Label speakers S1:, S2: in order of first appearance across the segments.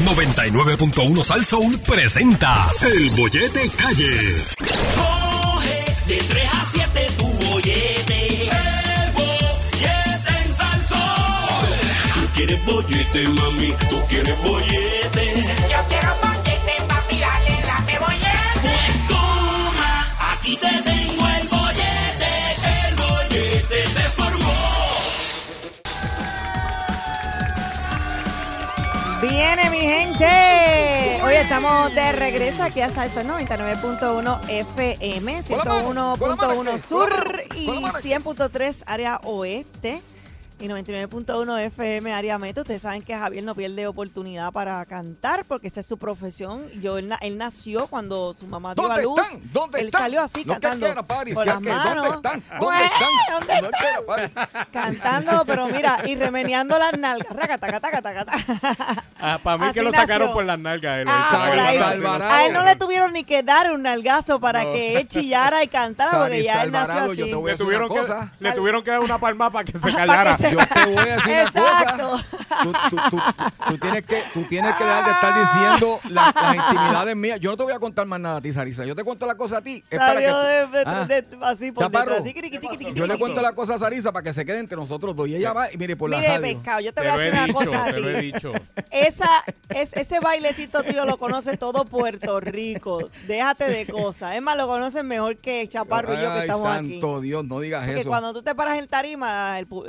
S1: 99.1 Sal Soul presenta El Bollete Calle.
S2: Coge de 3 a 7 tu bollete. El bollete en Salsón. Tú quieres bollete, mami, tú quieres bollete.
S3: Yo quiero bollete, papi, dale, dame bollete.
S2: Pues toma, aquí te tengo el bollete.
S4: Viene mi gente. Hoy estamos de regreso aquí a Salsa 99.1 FM, 101.1 Sur y 100.3 área oeste. Y 99.1 FM área. Ustedes saben que Javier no pierde oportunidad para cantar porque esa es su profesión. Yo él, él nació cuando su mamá dio a
S5: ¿Dónde
S4: luz.
S5: están? ¿Dónde
S4: él
S5: están?
S4: salió así
S5: No
S4: cantando
S5: quiera,
S4: con
S5: es
S4: las
S5: que, ¿dónde
S4: manos.
S5: están? ¿Dónde están?
S4: ¿dónde
S5: quiera, Paris.
S4: cantando, pero mira, y remeneando las nalgas. Raca, taca, taca, taca, taca.
S6: Ah, para mí
S4: Así
S6: que lo sacaron
S4: nació.
S6: por las nalgas. él,
S4: Ah, por ahí. A él no le tuvieron ni que dar un nalgazo para que él chillara y cantara porque ya él nació así.
S6: Le tuvieron, que,
S5: cosa.
S6: le tuvieron que dar una palma para que se callara.
S5: Yo te voy a decir una cosa. Tú, tú- tú- tú tienes que, tú tienes que dejar de estar diciendo la- las intimidades mías. Yo no te voy a contar más nada a ti, Sarisa. Yo te cuento la cosa a ti. Es para que
S4: Salió de, de-
S5: Ah.
S4: de- así por detrás. así, criqui,
S5: Yo le cuento la cosa a Sarisa para que se quede entre nosotros dos. Y ella va y mire por la
S4: Mire,
S5: radio.
S4: pescado, yo te
S6: Te
S4: voy a decir una
S6: dicho,
S4: cosa a
S6: te lo he
S4: ti.
S6: dicho.
S4: Esa, es, ese bailecito tuyo lo conoce todo Puerto Rico. Déjate de cosas. Es más, lo conocen mejor que Chaparro y yo que estamos aquí.
S5: santo Dios, no digas
S4: Porque
S5: eso.
S4: cuando tú te paras en tarima, el pu-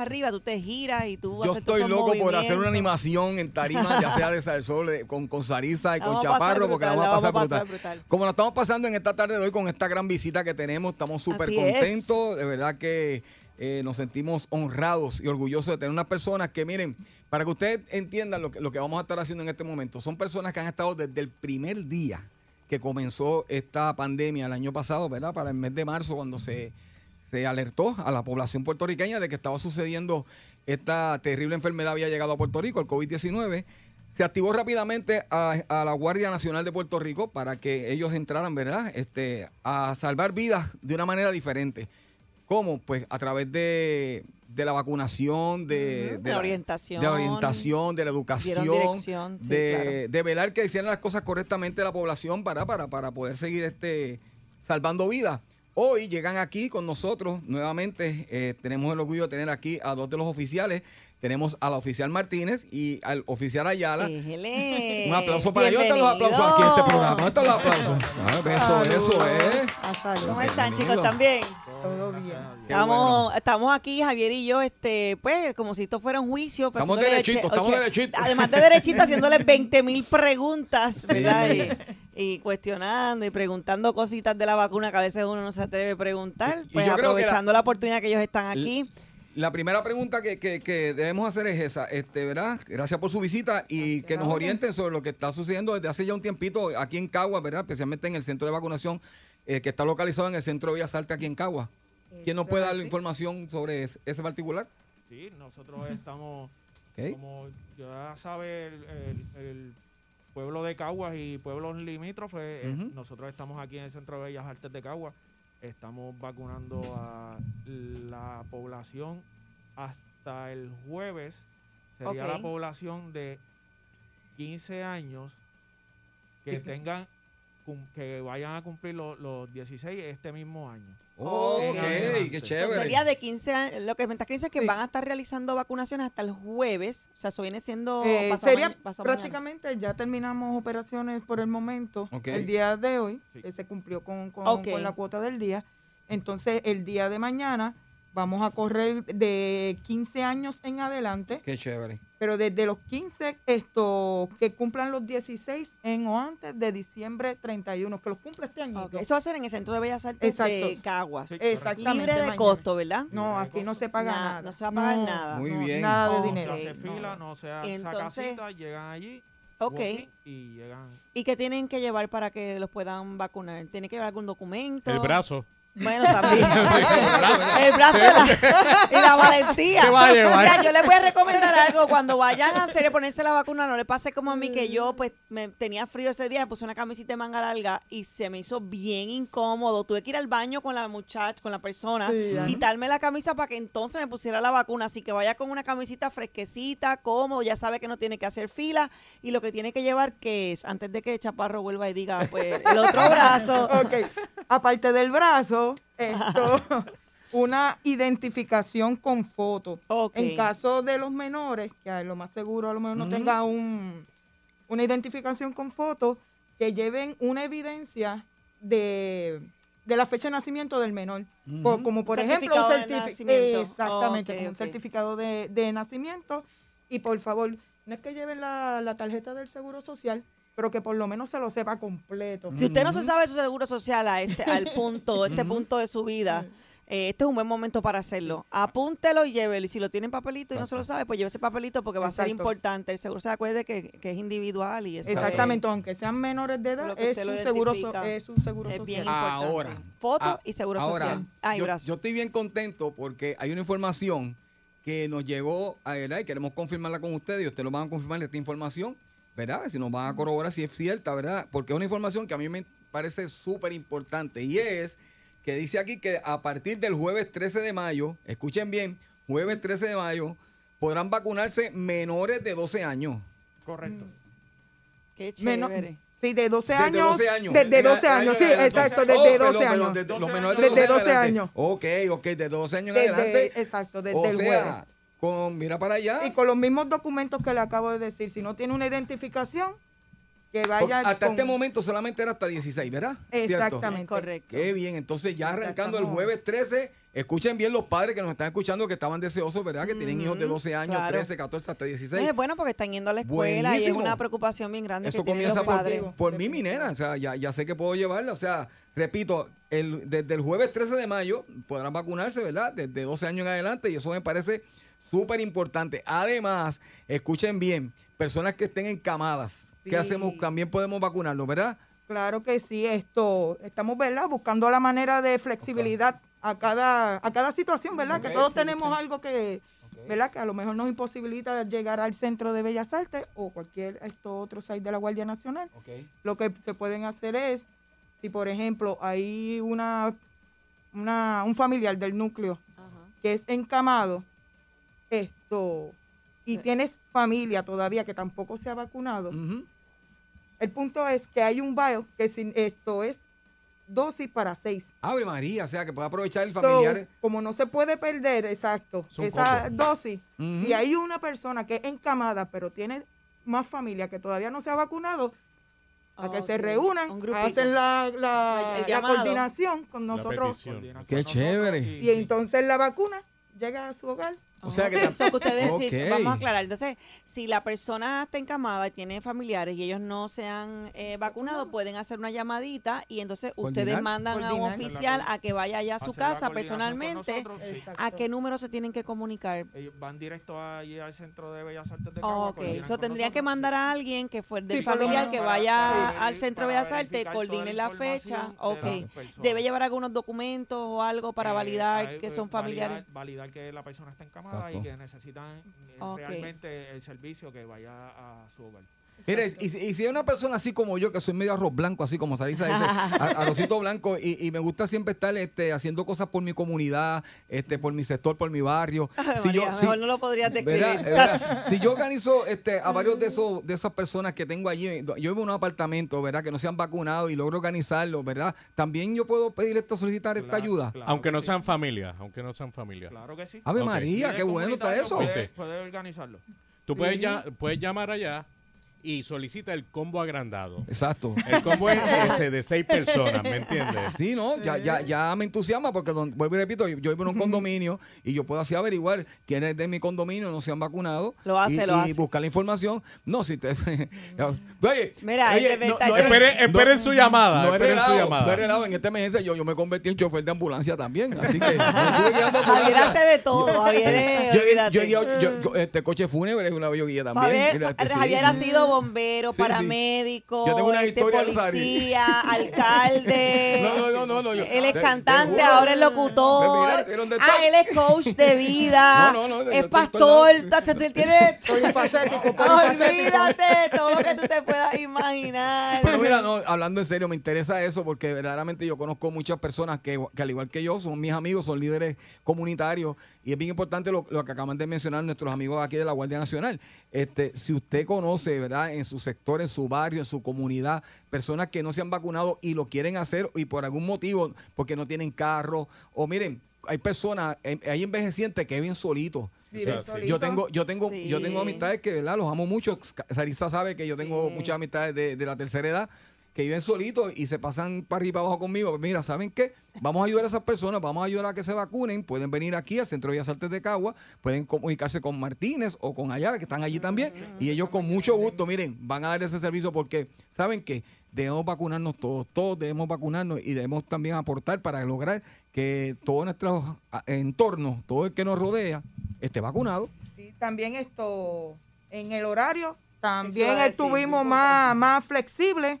S4: arriba, tú te giras y tú
S5: Yo
S4: haces
S5: estoy loco por hacer una animación en tarima, ya sea de Salsol, con, con Sarisa y
S4: La
S5: con Chaparro, porque la vamos a pasar
S4: vamos
S5: brutal. Como la estamos pasando en esta tarde de hoy con esta gran visita que tenemos, estamos súper
S4: es.
S5: contentos. De verdad que eh, nos sentimos honrados y orgullosos de tener unas personas que, miren, para que ustedes entiendan lo que, lo que vamos a estar haciendo en este momento, son personas que han estado desde el primer día que comenzó esta pandemia el año pasado, ¿verdad? Para el mes de marzo, cuando se, se alertó a la población puertorriqueña de que estaba sucediendo esta terrible enfermedad había llegado a Puerto Rico, el COVID-19. Se activó rápidamente a, a la Guardia Nacional de Puerto Rico para que ellos entraran, ¿verdad? Este, a salvar vidas de una manera diferente. ¿Cómo? Pues a través de, de la vacunación, de, la
S4: orientación.
S5: de, orientación, de la educación,
S4: sí, claro.
S5: de velar que hicieran las cosas correctamente la población para, para, para poder seguir este, salvando vidas. Hoy llegan aquí con nosotros nuevamente. eh, tenemos el orgullo de tener aquí a dos de los oficiales. Tenemos a la oficial Martínez y al oficial Ayala.
S4: Éjele.
S5: Un aplauso para ellos. Están los aplausos aquí en este programa. ¿Dónde están los aplausos? Ah, eso, eso es.
S4: ¿Cómo están, chicos? ¿También?
S7: Todo bien.
S4: Estamos,
S5: bueno.
S4: estamos aquí, Javier y yo, este, pues, como si esto fuera un juicio. pues,
S5: Estamos derechitos, estamos derechitos.
S4: Además de derechito, haciéndole 20 mil preguntas, ¿verdad? Y, y cuestionando y preguntando cositas de la vacuna que a veces uno no se atreve a preguntar.
S5: Y
S4: Pues
S5: yo creo que la-
S4: aprovechando la, oportunidad que ellos están aquí.
S5: La primera pregunta que, que- que debemos hacer es esa, este, ¿verdad? Gracias por su visita y que nos orienten sobre lo que está sucediendo desde hace ya un tiempito aquí en Cagua, ¿verdad? Especialmente en el centro de vacunación eh, que está localizado en el centro de Bellas Artes aquí en Cagua. ¿Quién nos puede dar
S7: así.
S5: información sobre ese, ese particular?
S6: Sí, nosotros estamos, como ya sabe el, el- el pueblo de Caguas y pueblos limítrofes, eh, nosotros estamos aquí en el Centro de Bellas Artes de Caguas, estamos vacunando a la población hasta el jueves, sería la población de 15 años que tengan que vayan a cumplir los, los 16 este mismo año.
S5: Oh,
S4: Ok.
S5: qué chévere.
S4: sería de 15 años. Lo que me está diciendo es que
S7: Sí.
S4: van a estar realizando vacunaciones hasta el jueves. O sea, eso viene siendo
S7: Eh,
S4: pasado
S7: sería
S4: mañana.
S7: prácticamente, ya terminamos operaciones por el momento. El día de hoy
S6: Sí.
S7: eh, se cumplió con, con la cuota del día. Entonces, el día de mañana vamos a correr de 15 años en adelante,
S5: Qué chévere.
S7: pero desde los 15, esto, que cumplan los 16 en o antes de diciembre 31, que los cumple este año.
S4: Ok, Eso va a ser en el Centro de Bellas Artes de
S7: Exacto.
S4: Caguas.
S7: Exactamente.
S4: Libre de
S7: mañana.
S4: costo, ¿verdad?
S7: No, aquí no se paga
S4: Nada,
S7: nada.
S4: no se va a pagar nada.
S5: Muy
S7: no,
S5: bien.
S7: Nada de dinero.
S6: No se hace
S7: no.
S6: fila, no se hace
S4: Entonces-
S6: cita, llegan allí
S4: Ok.
S6: y llegan
S4: ¿Y qué tienen que llevar para que los puedan vacunar? ¿Tienen que llevar algún documento?
S6: el brazo.
S4: Bueno, también. el brazo y la, y la valentía.
S8: ¿Qué va a llevar?
S4: Mira, yo les voy a recomendar algo. Cuando vayan a hacer ponerse la vacuna, no le pase como a mí, que yo pues me tenía frío ese día, me puse una camisita de manga larga y se me hizo bien incómodo. Tuve que ir al baño con la muchacha, con la persona,
S7: Sí,
S4: quitarme la camisa para que entonces me pusiera la vacuna. Así que vaya con una camisita fresquecita, cómodo, ya sabe que no tiene que hacer fila y lo que tiene que llevar que es, antes de que Chaparro vuelva y diga, pues, el otro brazo.
S7: Ok. Aparte del brazo, esto, una identificación con foto. En caso de los menores, que a lo más seguro a lo mejor no tenga un, una identificación con foto, que lleven una evidencia de, de la fecha de nacimiento del menor. Como por ejemplo un
S4: Certificado de
S7: certificado.
S4: nacimiento.
S7: Exactamente,
S4: Ok,
S7: como un certificado de, de nacimiento. Y por favor, no es que lleven la, la tarjeta del seguro social, pero que por lo menos se lo sepa completo.
S4: Si usted no se sabe su seguro social a este, al punto, este punto de su vida, eh, este es un buen momento para hacerlo. Apúntelo y llévelo. Y si lo tiene en papelito y no se lo sabe, pues lleve ese papelito porque va a ser
S7: Exacto.
S4: importante. El seguro se acuerde que, que es individual y eso es-
S7: Exactamente, aunque sean menores de edad,
S4: lo que
S7: es
S4: usted lo
S7: un seguro, so-
S4: identifica.
S7: es un seguro
S4: Es bien
S7: social.
S4: importante.
S5: Ahora.
S4: Foto
S5: ah,
S4: y seguro
S5: ahora,
S4: social. Ay,
S5: yo,
S4: brazo.
S5: yo estoy bien contento porque hay una información que nos llegó a ¿verdad? y queremos confirmarla con ustedes y ustedes lo van a confirmar esta información, ¿verdad? Si nos van a corroborar si es cierta, ¿verdad? Porque es una información que a mí me parece súper importante y es que dice aquí que a partir del jueves 13 de mayo, escuchen bien, jueves 13 de mayo, podrán vacunarse menores de 12 años.
S6: Correcto.
S4: Qué
S7: Menos-
S4: chévere.
S7: sí, de 12
S5: Desde
S7: años.
S5: 12 años.
S7: Desde 12
S5: Ay,
S7: años, sí, exacto,
S5: ay.
S7: desde
S5: Oh,
S7: 12
S5: perdón,
S7: años.
S5: los menores de
S7: Desde
S5: 12
S7: 12
S5: adelante.
S7: años.
S5: Ok, ok, de 12 años en
S7: Desde-
S5: adelante.
S7: exacto, desde
S5: o
S7: el
S5: sea. Con, mira para allá.
S7: Y con los mismos documentos que le acabo de decir. Si no tiene una identificación, que
S5: Por-
S7: vaya.
S5: hasta
S7: con-
S5: este momento solamente era hasta 16, ¿verdad? ¿Cierto?
S7: Exactamente.
S4: Correcto.
S5: Qué bien, entonces ya arrancando el jueves 13, escuchen bien los padres que nos están escuchando que estaban deseosos, ¿verdad? Que tienen hijos de 12 años,
S4: claro.
S5: 13, 14, hasta 16.
S4: Es bueno porque están yendo a la escuela y es
S5: Buenísimo.
S4: una preocupación bien grande
S5: Eso
S4: que
S5: comienza
S4: los
S5: por,
S4: padres.
S5: por mí, mi nena. O sea, ya, ya sé que puedo llevarla. O sea, repito, el, desde el jueves 13 de mayo podrán vacunarse, ¿verdad? Desde 12 años en adelante y eso me parece súper importante. Además, escuchen bien, personas que estén encamadas, ¿qué
S7: Sí.
S5: hacemos? También podemos vacunarlos, ¿verdad?
S7: Claro que sí, esto, estamos, ¿verdad? Buscando la manera de flexibilidad a cada, a cada situación, ¿verdad? que todos
S5: sí,
S7: tenemos
S5: sí.
S7: algo que, ¿verdad? Que a lo mejor nos imposibilita llegar al Centro de Bellas Artes o cualquier esto otro site de la Guardia Nacional. Lo que se pueden hacer es, si por ejemplo hay una, una un familiar del núcleo que es encamado, esto, y tienes familia todavía que tampoco se ha vacunado, el punto es que hay un bio que sin, esto es dosis para seis.
S5: Ave María, o sea, que puede aprovechar el
S7: So,
S5: familiar.
S7: como no se puede perder, exacto, esa dosis,
S5: Ujú.
S7: si hay una persona que es encamada pero tiene más familia que todavía no se ha vacunado, a que se
S4: Ok,
S7: reúnan, hacen la, la-
S4: El
S7: la coordinación con nosotros.
S6: Coordinar
S5: Qué
S6: con nosotros
S5: chévere.
S7: y entonces la vacuna llega a su hogar.
S5: O sea que
S4: Eso que ustedes sí,
S5: Ok.
S4: vamos a aclarar. Entonces, si la persona está encamada y tiene familiares y ellos no se han eh, vacunado, pueden hacer una llamadita y entonces ustedes
S5: Coordinar.
S4: mandan a un
S7: Coordinar.
S4: oficial a que vaya allá a su casa personalmente.
S6: nosotros.
S4: ¿A qué número se tienen que comunicar?
S6: Ellos van directo allí al Centro de Bellas Artes de Cagua.
S4: ok, eso tendrían que mandar a alguien que fue del
S7: Sí,
S4: familiar
S7: menos
S4: que
S6: para-
S4: vaya
S6: para
S4: al centro de
S6: para
S4: Bellas Artes, coordine la fecha. Ok.
S6: de.
S4: Debe llevar algunos documentos o algo para
S6: Eh,
S4: validar
S6: hay,
S4: que son
S6: validar-
S4: familiares.
S6: Validar, que la persona está encamada
S5: Exacto.
S6: y que necesitan eh, realmente el servicio que vaya a su hogar.
S5: Mire, y, si- y si hay una persona así como yo, que soy medio arroz blanco, así como Sarisa dice, a- arrocito blanco, y, y me gusta siempre estar este, haciendo cosas por mi comunidad, este, por mi sector, por mi barrio.
S4: Ay,
S5: Si yo- si-
S4: no lo podrías describir.
S5: ¿verdad? ¿verdad? Si yo organizo este, a varios de esos de esas personas que tengo allí, yo vivo en un apartamento, ¿verdad? Que no se han vacunado y logro organizarlo, ¿verdad? También yo puedo pedir esto, solicitar esta ayuda.
S6: claro
S8: Aunque
S6: que
S8: no
S6: sí.
S8: sean familia, aunque no sean familia.
S6: Claro que sí.
S5: Ave
S8: Ok.
S5: María, qué
S6: es
S5: bueno está eso.
S6: Puede,
S8: Ok.
S6: puede organizarlo.
S8: Tú puedes, ya, puedes llamar allá y solicita el combo agrandado.
S5: Exacto.
S8: El combo es ese de seis personas, ¿me entiendes?
S5: Sí, ¿no? Ya, ya, ya me entusiasma porque, don- vuelvo y repito, yo vivo en un condominio y yo puedo así averiguar quiénes de mi condominio no se han vacunado.
S4: Lo hace,
S5: y,
S4: lo
S5: y
S4: hace.
S5: buscar la información. No, si te... oye,
S4: Mira,
S5: oye,
S4: es de verdad, es
S8: Esperen, su llamada,
S5: No he
S8: esperen su llamada.
S5: no he relado. En esta emergencia yo, yo me convertí en chofer de ambulancia también. Así que
S4: Javier hace de todo. Javier es,
S5: Yo, yo, yo- yo- este coche fúnebre una vez yo guié también.
S4: Javier,
S5: Mira, este.
S4: Javier ha sido bomberos,
S5: Sí, sí.
S4: paramédicos,
S5: Yo tengo una
S4: este, policía, alcalde.
S5: No, no, no, no, no, yo-
S4: Él es
S5: te-
S4: cantante,
S5: juro.
S4: ahora es locutor.
S5: Mira, ¿de dónde
S4: ah, él es coach de vida.
S5: No, no, no, yo
S4: es
S5: estoy
S4: pastor. tú tienes.
S7: Polifacético, polifacético.
S4: Olvídate todo lo que tú te puedas imaginar.
S5: Pero mira, no, hablando en serio, me interesa eso porque verdaderamente yo conozco muchas personas que, que al igual que yo, son mis amigos, son líderes comunitarios y es bien importante lo, lo que acaban de mencionar nuestros amigos aquí de la Guardia Nacional. Este, si usted conoce, ¿verdad? En su sector, en su barrio, en su comunidad, personas que no se han vacunado y lo quieren hacer y por algún motivo, porque no tienen carro, o miren, hay personas, eh, hay envejecientes que viven solitos. Eh,
S7: solitos.
S5: Yo tengo, yo tengo,
S4: Sí.
S5: yo tengo amistades que, ¿verdad? Los amo mucho. Sarisa sabe que yo tengo
S4: Sí.
S5: muchas amistades de, de la tercera edad que viven solitos y se pasan para arriba y para abajo conmigo. Pues Mira, ¿saben qué? Vamos a ayudar a esas personas, vamos a ayudar a que se vacunen. Pueden venir aquí al Centro de Bellas Artes de Cagua, pueden comunicarse con Martínez o con Ayala, que están allí también. Y ellos con mucho gusto, miren, van a dar ese servicio porque, ¿saben qué? Debemos vacunarnos todos, todos debemos vacunarnos y debemos también aportar para lograr que todo nuestro ah, entorno, todo el que nos rodea, esté vacunado.
S7: Sí, también esto, en el horario, también
S4: decir,
S7: estuvimos más, más flexibles,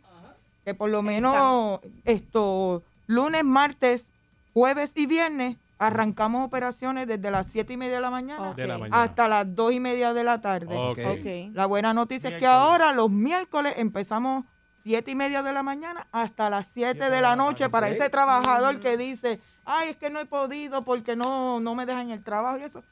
S7: que por lo menos esto, lunes, martes, jueves y viernes, arrancamos operaciones desde las 7 y media de la mañana
S4: Ok.
S8: De la mañana.
S7: hasta las 2 y media de la tarde. La buena noticia es que ahora, los miércoles, empezamos 7 y media de la mañana hasta las 7 de la noche para ese trabajador que dice, ay, es que no he podido porque no, no me dejan el trabajo y eso.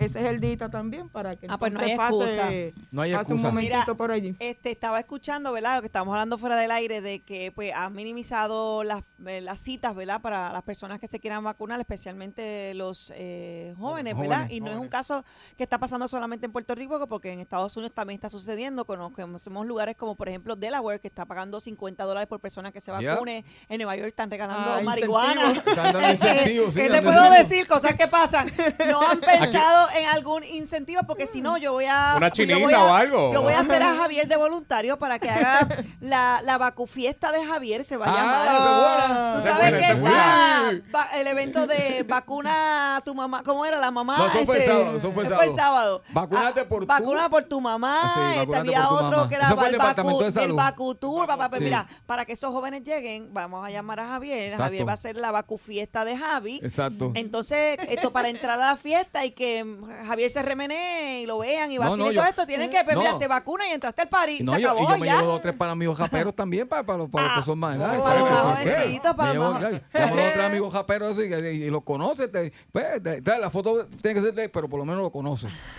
S7: Ese es el día también para que
S4: Ah, pues no hay
S7: pase,
S5: No hay
S7: pase un momentito
S4: Mira,
S7: por allí.
S4: Este, estaba escuchando, ¿verdad? Lo que estábamos hablando fuera del aire de que pues han minimizado las, eh, las citas, ¿verdad? Para las personas que se quieran vacunar, especialmente los eh, jóvenes, ¿verdad?
S5: Jóvenes.
S4: y no es un caso que está pasando solamente en Puerto Rico, porque en Estados Unidos también está sucediendo. Conocemos lugares como, por ejemplo, Delaware, que está pagando 50 dólares por persona que se vacune. En Nueva York están regalando
S7: Ah,
S4: marihuana.
S7: incentivos.
S5: Están dando incentivos, sí,
S4: ¿Qué te puedo decir? Cosas que pasan. No han pensado en algún incentivo porque si no yo voy a
S8: Una
S4: yo
S8: chinita
S4: voy a-
S8: o algo.
S4: Yo voy a hacer a Javier de voluntario para que haga la, la vacufiesta de Javier se va a
S5: Ah,
S4: llamar.
S5: buena.
S4: Tú sabes que está va- el evento de vacuna a tu mamá, ¿cómo era la mamá?
S5: No, eso fue el
S4: Este,
S5: sábado, eso fue el sábado. Vacúnate
S4: Ah,
S5: por tu-
S4: Vacuna por tu mamá.
S5: Ah, sí,
S4: este,
S5: vacúnate
S4: había
S5: por tu
S4: otro
S5: mamá.
S4: que era
S5: Eso fue el
S4: el
S5: Departamento de
S4: vacu,
S5: Salud.
S4: el vacutour, papá. Pues
S5: Sí.
S4: mira, para que esos jóvenes lleguen, vamos a llamar a Javier.
S5: Exacto.
S4: Javier va a hacer la vacufiesta de Javi.
S5: Exacto.
S4: Entonces, esto para entrar a la fiesta y que Javier se remenee y lo vean y
S5: No,
S4: vacile
S5: no,
S4: y todo
S5: yo-
S4: esto, tienen que, pues,
S5: No.
S4: mira, te vacunas y entraste al party.
S5: Y no,
S4: se
S5: yo, y yo me llevo dos o tres para amigos japeros también, para, para, los- para los que son más.
S4: para los para
S5: Me
S4: los
S5: llevo-
S4: más-
S5: ya, llamo a otro amigo japero eso y, y- y lo conoce. Te, pues, te- te- la foto tiene que ser de pero por lo menos lo conoce.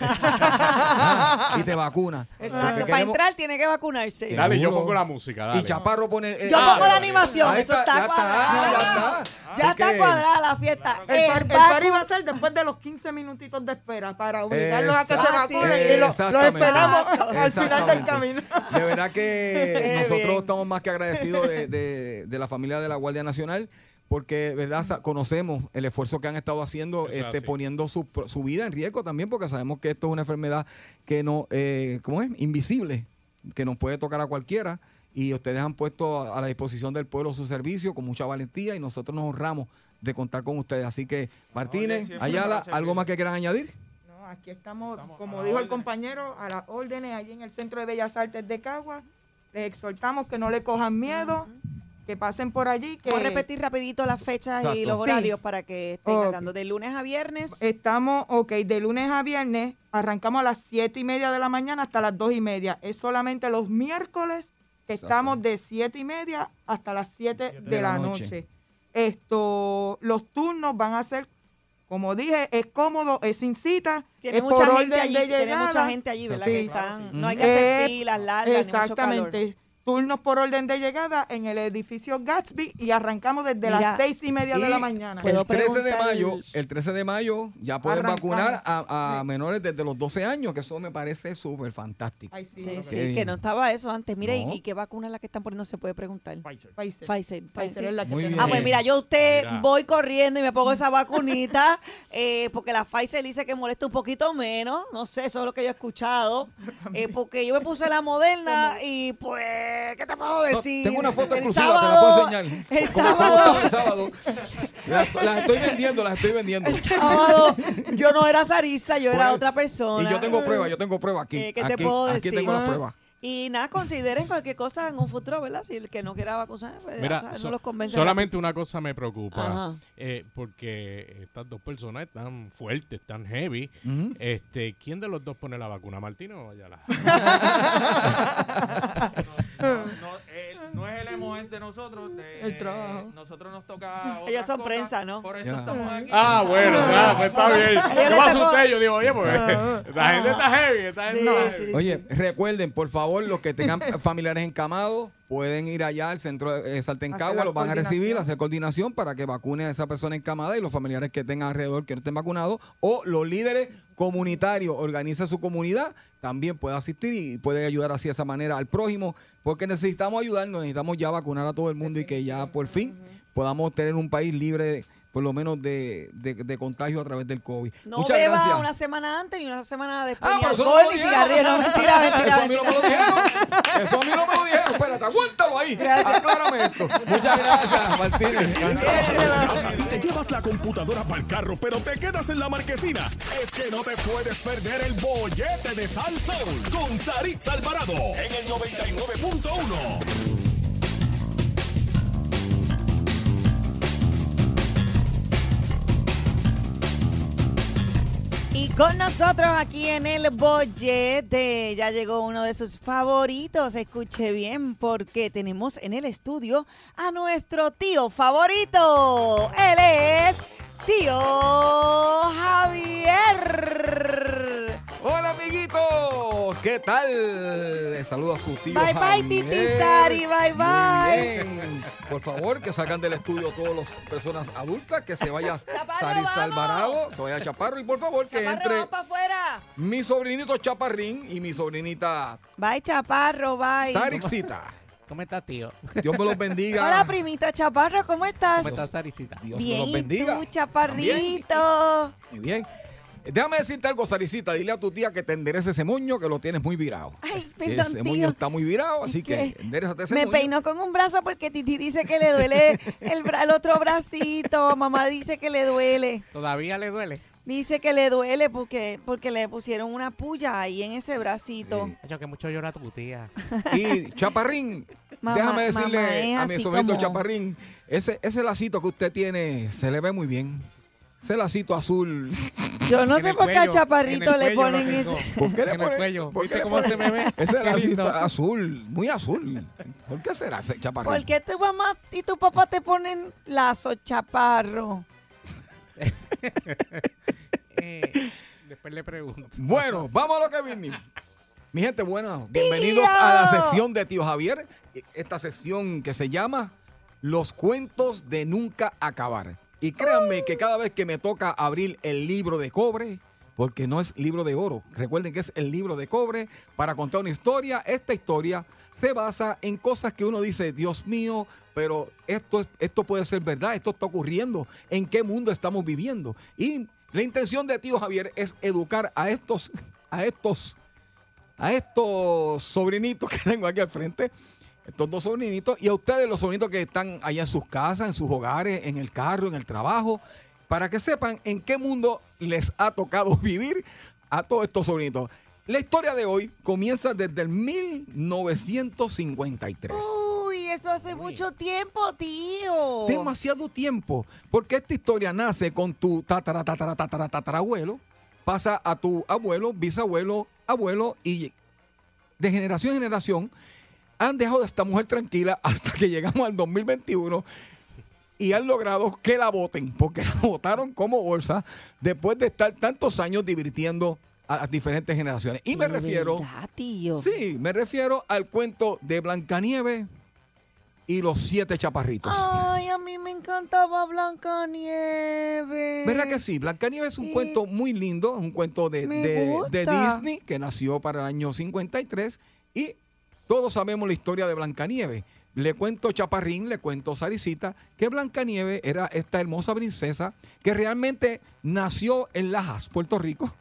S5: Ah, y te vacuna.
S4: Exacto. Para entrar tiene que vacunarse.
S8: Dale, yo pongo la música, dale.
S5: Y Chaparro pone. eh,
S4: Yo
S5: ah,
S4: pongo la animación, eso está, cuadrado.
S5: ya está. Así que-
S4: cuadrada la fiesta.
S7: El, party va a ser después de los 15 minutitos de espera para obligarlos a que se vacunen y lo- los
S5: Exactamente.
S7: esperamos al final del camino.
S5: De verdad que
S4: Qué
S5: nosotros
S4: bien.
S5: estamos más que agradecidos de, de- de la familia de la Guardia Nacional porque verdad conocemos el esfuerzo que han estado haciendo
S8: es
S5: este,
S8: así.
S5: poniendo su, su vida en riesgo también porque sabemos que esto es una enfermedad que no eh, ¿cómo es? invisible que nos puede tocar a cualquiera y ustedes han puesto a, a la disposición del pueblo su servicio con mucha valentía y nosotros nos honramos de contar con ustedes así que Martínez
S6: siempre
S5: Ayala algo más que quieran añadir
S7: No, aquí estamos, como dijo el compañero, a las órdenes allí en el Centro de Bellas Artes de Cagua. Les exhortamos que no le cojan miedo, que pasen por allí, que
S4: Vamos a repetir rapidito las fechas y los
S7: Sí.
S4: horarios para que estén
S7: Ok.
S4: hablando de lunes a viernes.
S7: estamos, ok, de lunes a viernes, arrancamos a las siete y media de la mañana hasta las dos y media. Es solamente los miércoles que
S5: Exacto.
S7: estamos de siete y media hasta las siete de, la, noche. Esto, los turnos van a ser, como dije, es cómodo, es sin cita,
S4: Tiene
S7: es
S4: mucha
S7: por
S4: gente
S7: orden
S4: allí,
S7: de
S4: tiene
S7: llegada.
S4: mucha gente allí, ¿verdad?
S7: Sí.
S4: Que están, no hay que hacer
S7: Eh,
S4: filas largas, ni mucho calor.
S7: Turnos por orden de llegada en el edificio Gatsby y arrancamos desde
S4: Mira,
S7: las seis y media de la mañana.
S5: El 13 de mayo, el 13 de mayo ya pueden
S7: Arrancamos.
S5: vacunar a, a menores desde los 12 años, que eso me parece súper fantástico.
S7: Ay, sí,
S4: Sí,
S7: no,
S4: sí,
S5: Qué
S4: que no estaba eso antes. Mira, ¿y-
S5: No.
S4: ¿y qué vacuna es la que están poniendo? Se puede preguntar.
S6: Pfizer.
S7: Pfizer.
S4: Pfizer.
S7: Es la que.
S4: Ah, pues mira, yo a usted
S8: Mira.
S4: voy corriendo y me pongo esa vacunita, eh, porque la Pfizer dice que molesta un poquito menos, no sé, eso es lo que yo he escuchado, eh, porque yo me puse la Moderna y pues, ¿qué te puedo
S5: No,
S4: decir?
S5: tengo una foto
S4: El
S5: exclusiva, te la
S4: sábado-
S5: puedo enseñar.
S4: El sábado,
S5: el sábado. Las, las estoy vendiendo, las estoy vendiendo.
S4: el sábado, yo no era Sarisa, yo era otra persona.
S5: Y yo tengo pruebas, yo tengo pruebas aquí.
S4: Eh, ¿qué te
S5: aquí,
S4: puedo
S5: aquí
S4: decir?
S5: tengo las pruebas.
S4: Y nada, consideren cualquier cosa en un futuro, ¿verdad? Si el que no quiera vacunarse, pues,
S8: Mira,
S4: o sea,
S8: so-
S4: no los convence.
S8: solamente una cosa me preocupa. Eh, porque estas dos personas están fuertes, están heavy. Este, ¿Quién de los dos pone la vacuna, Martín o Ayala?
S6: No, no, eh, no es el emo es de nosotros. de-
S7: El trabajo.
S6: Nosotros nos toca.
S4: Ellos son
S6: cosas,
S4: prensa, ¿no?
S6: Por eso
S5: Ya.
S6: estamos aquí.
S8: ah, bueno, ya, pues está bien. Yo me asusté, yo digo, oye, pues la gente está heavy, esta
S4: Sí,
S8: gente está
S4: sí,
S8: heavy.
S5: Oye, recuerden, por favor, los que tengan familiares encamados, pueden ir allá al centro de eh, Saltencagua, los van a recibir, hacer coordinación para que vacune a esa persona encamada y los familiares que tengan alrededor que no estén vacunados, o los líderes comunitarios, organiza su comunidad, también puede asistir y puede ayudar así de esa manera al prójimo, porque necesitamos ayudarnos, necesitamos ya vacunar a todo el mundo y que ya por fin podamos tener un país libre, por lo menos, de, de- de contagio a través del COVID.
S4: No
S5: Muchas
S4: beba
S5: gracias.
S4: una semana antes ni una semana después.
S5: Ah,
S4: ni
S5: pero eso no
S4: alcohol,
S5: me
S4: ni
S5: lo dijeron.
S4: cigarrillo. No, mentira, mentira.
S5: Eso a mí no me lo dijeron. Eso a mí no me lo dijeron. Espérate, aguántalo ahí. Aclárame esto. Muchas gracias, Martín.
S1: Casa y te llevas la computadora para el carro, pero te quedas en la marquesina. Es que no te puedes perder el bollete de Sal Soul con Saritza Alvarado en el 99.1.
S4: con nosotros aquí en el bollete ya llegó uno de sus favoritos. Escuche bien porque tenemos en el estudio a nuestro tío favorito. Él es tío Javier.
S5: Hola, ¿Qué tal? Les saludo a su tío.
S4: Bye, bye,
S5: Javier.
S4: Titi Sari, bye,
S5: Muy
S4: bye.
S5: bien. Por favor, que salgan del estudio todas las personas adultas, que se vaya
S4: vamos.
S5: Alvarado, se vaya Chaparro y por favor que
S4: Chaparro,
S5: entre
S4: vamos para afuera.
S5: mi sobrinito Chaparrín y mi sobrinita
S4: Bye, chaparro, bye.
S5: Sarixita.
S8: ¿Cómo estás, tío?
S5: Dios me los bendiga.
S4: Hola, primito chaparro, ¿cómo estás?
S8: ¿Cómo estás, Saricita?
S5: Dios me
S4: Bien,
S5: los
S4: ¿y
S5: bendiga.
S4: tú, chaparrito?
S5: Muy bien. Déjame decirte algo, Saricita. Dile a tu tía que te enderece ese moño que lo tienes muy virado.
S4: Ay, perdón,
S5: ese
S4: tío.
S5: moño está muy virado, así
S4: Es
S5: que,
S4: que
S5: enderezate ese
S4: Me
S5: moño.
S4: peinó con un brazo porque Titi dice que le duele el, bra- el otro bracito. Mamá dice que le duele.
S8: ¿Todavía le duele?
S4: Dice que le duele porque, porque le pusieron una puya ahí en ese bracito.
S5: Sí.
S8: Yo que mucho llora tu tía.
S5: Y Chaparrín,
S4: Mamá-
S5: déjame
S4: mamá
S5: decirle
S4: es
S5: a mi
S4: así
S5: sobrinito
S4: como-
S5: Chaparrín, ese, ese lacito que usted tiene se le ve muy bien. Ese lacito azul.
S4: Yo no
S8: En
S4: sé por qué a Chaparrito le ponen ese.
S5: ¿Por qué le
S8: En el cuello.
S5: por qué
S8: ¿Viste
S5: le
S8: cómo
S5: pone-
S8: se me ve?
S5: Ese lacito azul, muy azul. ¿Por qué será ese Chaparrín?
S4: ¿Por qué tu mamá y tu papá te ponen lazo, chaparro?
S8: Eh, después le pregunto.
S5: Bueno, vamos a lo que vinimos. Mi gente buena, bienvenidos a la sección de Tío Javier. Esta sección que se llama Los cuentos de nunca acabar. Y créanme que cada vez que me toca abrir el libro de cobre, porque no es libro de oro, recuerden que es el libro de cobre para contar una historia, esta historia se basa en cosas que uno dice, Dios mío, pero esto, es- esto puede ser verdad, esto está ocurriendo, ¿en qué mundo estamos viviendo? Y la intención de Tío Javier es educar a estos, a estos a estos sobrinitos que tengo aquí al frente, estos dos sobrinitos, y a ustedes los sobrinitos que están allá en sus casas, en sus hogares, en el carro, en el trabajo, para que sepan en qué mundo les ha tocado vivir a todos estos sobrinitos. La historia de hoy comienza desde el 1953.
S4: Uy, eso hace mucho tiempo, tío.
S5: Demasiado tiempo, porque esta historia nace con tu tatara, tatara, tatara, tatarabuelo, pasa a tu abuelo, bisabuelo, abuelo y de generación en generación han dejado a esta mujer tranquila hasta que llegamos al 2021 y han logrado que la voten, porque la votaron como bolsa después de estar tantos años divirtiendo a las diferentes generaciones. Y me
S4: De
S5: refiero,
S4: verdad, tío.
S5: sí, me refiero al cuento de Blancanieves y los siete chaparritos.
S4: Ay, a mí me encantaba Blancanieves.
S5: ¿Verdad que sí? Blancanieves es un cuento muy lindo, es un cuento de, de- de Disney que nació para el año 53 y todos sabemos la historia de Blancanieves. Le cuento Chaparrín, le cuento Saricita, que Blancanieves era esta hermosa princesa que realmente nació en Lajas, Puerto Rico.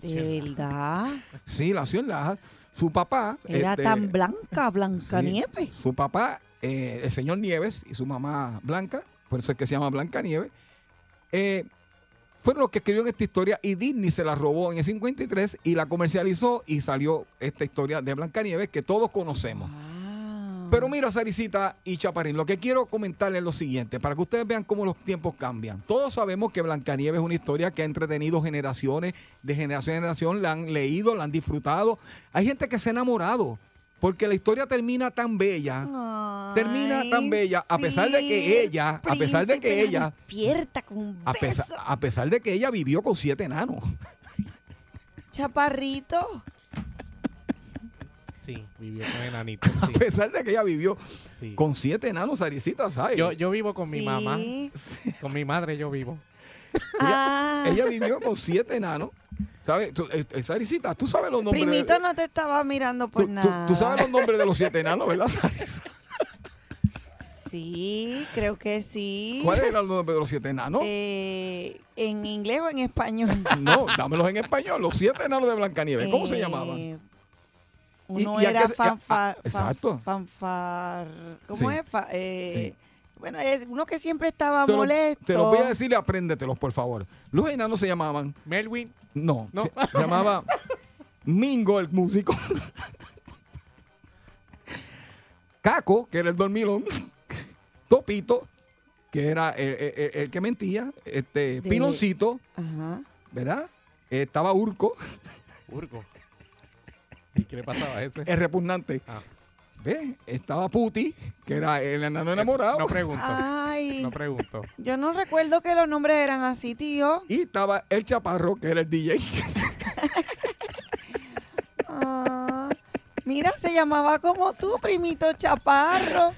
S4: De verdad.
S5: Sí, nació en Lajas. Su papá...
S4: Era
S5: este,
S4: tan blanca,
S5: Sí.
S4: Blancanieves.
S5: Su papá, eh, el señor Nieves, y su mamá Blanca, por eso es que se llama Blanca Nieves, eh, fueron los que escribieron esta historia y Disney se la robó en el 53 y la comercializó y salió esta historia de Blancanieves que todos conocemos.
S4: Wow.
S5: Pero mira, Saricita y Chaparín, lo que quiero comentarles es lo siguiente, para que ustedes vean cómo los tiempos cambian. Todos sabemos que Blancanieves es una historia que ha entretenido generaciones, de generación en generación, la han leído, la han disfrutado. Hay gente que se ha enamorado, porque la historia termina tan bella, termina tan bella, a pesar de que ella, a pesar de que ella,
S4: despierta con un
S5: a pesar, a pesar de que ella vivió con siete enanos.
S4: Chaparrito.
S8: Sí, vivió con enanitos.
S5: A
S8: sí,
S5: pesar de que ella vivió
S8: sí.
S5: con siete enanos, Saricita, ¿sabes?
S8: Yo, yo vivo con mi mamá, con mi madre yo vivo.
S4: Ah,
S5: Ella vivió con siete enanos. ¿Sabes? Tú, eh, eh, Saricita, tú sabes los nombres. de-
S4: primito no te estaba mirando por
S5: tú, tú-
S4: nada.
S5: tú sabes los nombres de los siete enanos, ¿verdad, Sarisa?
S4: Sí, creo que sí.
S5: ¿Cuáles eran los nombres de los siete enanos?
S4: Eh, ¿En inglés o en español?
S5: No, dámelos en español. Los siete enanos de Blancanieves. ¿Cómo se
S4: Eh,
S5: llamaban?
S4: Uno
S5: Y- y
S4: era fanfar,
S5: a- exacto.
S4: fanfar, ¿cómo
S5: Sí.
S4: es? Fa- eh, Bueno, es uno que siempre estaba
S5: Te, lo-
S4: molesto.
S5: te los voy a decir y apréndetelos, por favor. Los enanos se llamaban.
S8: Melwin,
S5: No,
S8: No.
S5: Se, se llamaba Mingo, el músico. Caco, que era el dormilón. Topito, que era el, el- el- el que mentía. Este,
S4: De-
S5: Piloncito,
S4: Ajá.
S5: ¿verdad? Eh, estaba Urco,
S8: Urgo. ¿Y qué le pasaba a ese?
S5: el repugnante.
S8: Ah.
S5: ¿Ves? Estaba Puti, que era el enano enamorado.
S8: No pregunto,
S4: Ay,
S8: no pregunto.
S4: yo no recuerdo que los nombres eran así, tío.
S5: y estaba el chaparro, que era el DJ.
S4: Ah, mira, se llamaba como tú, primito chaparro.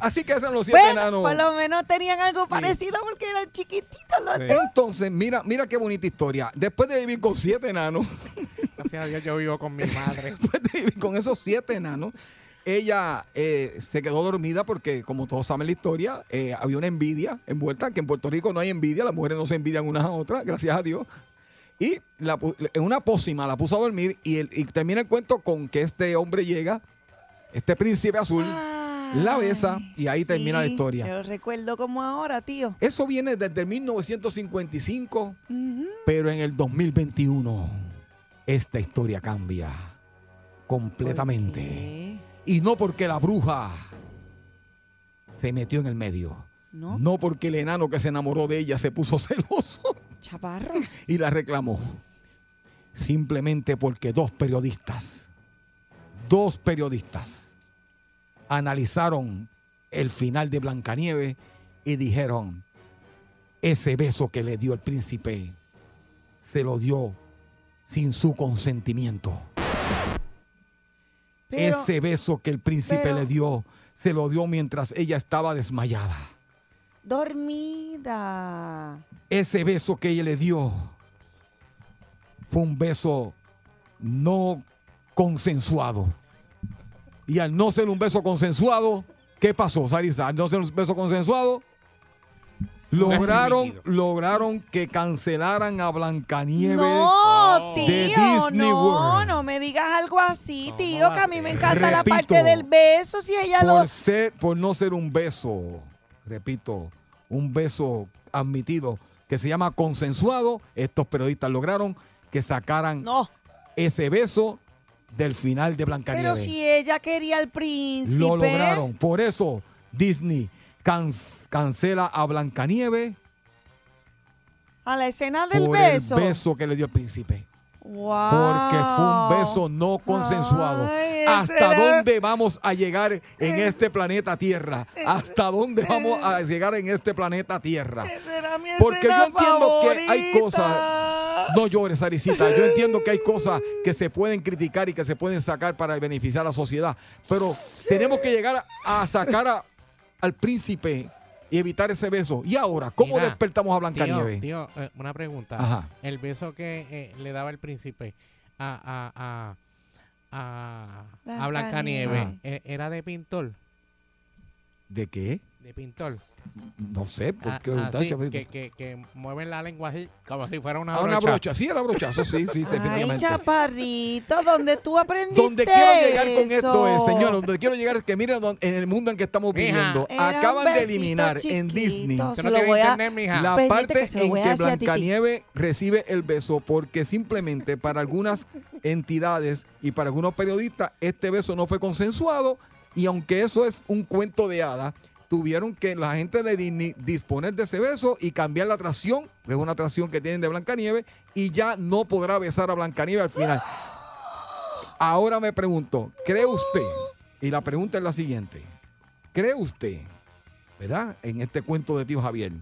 S5: Así que eran los siete
S4: Bueno,
S5: enanos.
S4: por lo menos tenían algo parecido porque eran chiquititos los
S8: Sí.
S5: Entonces, mira, mira qué bonita historia. Después de vivir con siete enanos,
S8: Gracias a Dios yo vivo con mi madre.
S5: después de vivir con esos siete enanos, ella eh, se quedó dormida porque, como todos saben la historia, eh, había una envidia envuelta, que en Puerto Rico no hay envidia, las mujeres no se envidian unas a otras, gracias a Dios. Y la en una pócima la puso a dormir y, el- y termina el cuento con que este hombre llega, este príncipe azul, la besa y ahí termina la historia.
S4: Yo recuerdo como ahora, tío.
S5: Eso viene desde 1955,
S4: Ujú.
S5: pero en el 2021 esta historia cambia completamente. Y no porque la bruja se metió en el medio.
S4: ¿No?
S5: No porque el enano que se enamoró de ella se puso celoso
S4: Chaparro.
S5: y la reclamó. Simplemente porque dos periodistas, dos periodistas, analizaron el final de Blancanieves y dijeron, ese beso que le dio el príncipe se lo dio sin su consentimiento.
S4: Pero,
S5: ese beso que el príncipe
S4: pero-
S5: le dio se lo dio mientras ella estaba desmayada.
S4: dormida.
S5: Ese beso que ella le dio fue un beso no consensuado. Y al no ser un beso consensuado, ¿qué pasó, Sarisa? Al no ser un beso consensuado, lograron, lograron que cancelaran a Blancanieves.
S4: No,
S8: de
S4: tío,
S5: Disney
S4: no,
S5: World.
S4: no me digas algo así,
S8: ¿Cómo
S4: tío, que
S8: a
S4: mí me encanta la parte del beso, si ella lo...
S5: por, ser, por no ser un beso, repito, un beso admitido que se llama consensuado, estos periodistas lograron que sacaran
S4: No,
S5: ese beso del final de
S4: pero
S5: Blancanieves.
S4: si ella quería al príncipe...
S5: Lo lograron. Por eso Disney can- cancela a Blancanieves
S4: A la escena del
S5: por
S4: beso.
S5: el beso que le dio el príncipe.
S4: Wow.
S5: Porque fue un beso no consensuado.
S4: Ay,
S5: ¿Hasta
S4: era-
S5: dónde vamos a llegar en este planeta Tierra? ¿Hasta dónde vamos a llegar en este planeta Tierra? Porque yo entiendo que hay cosas. No llores, Arisita. Yo entiendo que hay cosas que se pueden criticar y que se pueden sacar para beneficiar a la sociedad. Pero tenemos que llegar a sacar a- al príncipe y evitar ese beso. Y ahora, ¿cómo
S8: Mira,
S5: despertamos a Blancanieves?
S8: tío, eh, una pregunta.
S5: Ajá.
S8: El beso que eh, le daba el príncipe a, a, a, a, a
S4: Blancanieves.
S8: Blancanieves, eh, ¿era de pintor?
S5: ¿De qué?
S8: De pintor.
S5: No sé, ¿por
S8: Ah,
S5: qué
S8: ah, que, que, que mueven la lengua así, como si fuera una
S5: Ah,
S8: brocha.
S5: una brocha, sí, era brochazo, sí, sí, sí,
S4: Ay, chaparrito, ¿dónde tú aprendiste
S5: Donde quiero llegar con esto es, señor, donde quiero llegar es que miren don- en el mundo en que estamos
S8: Mija.
S5: viviendo, acaban de eliminar en. Disney
S8: no
S4: lo voy a-
S8: internet, mija.
S5: la parte
S4: que
S5: en que. Blancanieve recibe el beso, porque simplemente para algunas entidades y para algunos periodistas este beso no fue consensuado y aunque eso es un cuento de hadas, tuvieron que la gente de Disney disponer de ese beso y cambiar la atracción, que es una atracción que tienen de Blancanieve, y ya no podrá besar a Blancanieve al final. Ahora me pregunto, ¿cree usted? Y la pregunta es la siguiente. ¿Cree usted, verdad, en este cuento de tío Javier,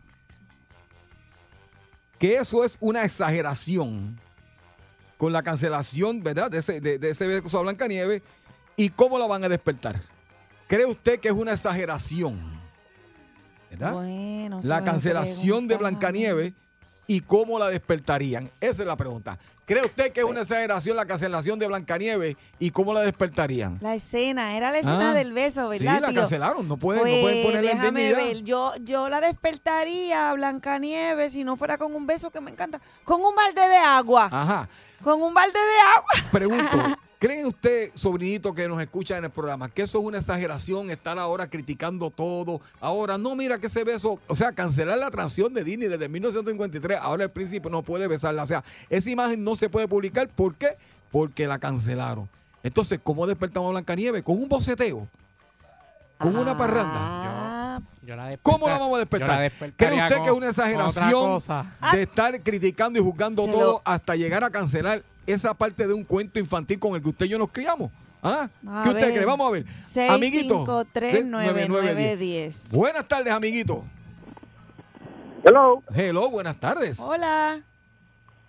S5: que eso es una exageración con la cancelación, ¿verdad?, de ese, de, ese beso a Blancanieve y cómo la van a despertar? ¿Cree usted que es una exageración? ¿Verdad?
S4: Bueno,
S5: la cancelación de
S4: pregunta a mí.
S5: Blancanieve y cómo la despertarían. Esa es la pregunta. ¿Cree usted que es una exageración la cancelación de Blancanieve y cómo la despertarían?
S4: La escena, era la escena
S5: Ah,
S4: del beso,
S5: Sí,
S4: ¿verdad,
S5: la
S4: tío?
S5: cancelaron. No pueden, no
S4: Pues,
S5: pueden ponerle
S4: déjame
S5: indemnidad.
S4: ver, yo, yo la despertaría a Blancanieves si no fuera con un beso que me encanta, con un balde de agua,
S5: Ajá.
S4: con un balde de agua.
S5: Pregunto, ¿cree usted, sobrinito que nos escucha en el programa, que eso es una exageración, estar ahora criticando todo? Ahora, no, mira que ese beso, o sea, cancelar la transición de Disney desde 1953, ahora el príncipe no puede besarla. O sea, esa imagen no se puede publicar. ¿Por qué? Porque la cancelaron. Entonces, ¿cómo despertamos a Blancanieves? Con un boceteo, con una parranda.
S4: Ah,
S8: Yo la
S5: ¿Cómo la vamos a despertar? ¿Cree usted
S8: con-
S5: que es una exageración de estar criticando y juzgando
S4: Se
S5: todo hasta llegar a cancelar esa parte de un cuento infantil con el que usted y yo nos criamos? ¿Ah?
S4: A
S5: ¿Qué usted cree? Vamos a ver.
S4: 6,
S5: Amiguito.
S4: 5, 3, 9, 9,
S5: 10.
S4: 10.
S5: Buenas tardes, amiguito.
S9: Hello,
S5: Hello, buenas tardes.
S4: Hola.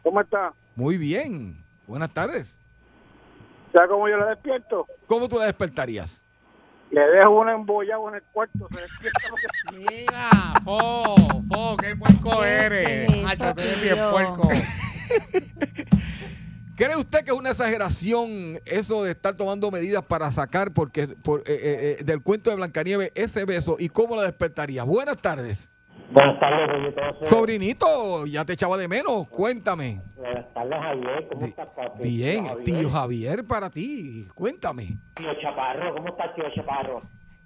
S9: ¿cómo está?
S5: Muy bien. Buenas tardes.
S9: ¿Sabes cómo yo la despierto?
S5: ¿Cómo tú la despertarías?
S9: Le dejo un embollado en el cuarto, se despierta porque
S8: Mira, Fo, Fo, qué puerco
S4: ¿Qué
S8: eres.
S4: eso,
S8: tú eres bien puerco.
S5: ¿Cree usted que es una exageración eso de estar tomando medidas para sacar porque por, eh, eh, eh, del cuento de Blancanieves ese beso y cómo la despertaría? Buenas tardes.
S10: Buenas tardes.
S5: Sobrinito, ya te echaba de menos. Cuéntame.
S10: Buenas tardes, Javier. ¿Cómo estás, papi?
S5: Bien,
S10: Javier.
S5: tío Javier, para ti. Cuéntame.
S10: Tío Chaparro, ¿cómo estás, tío Chaparro?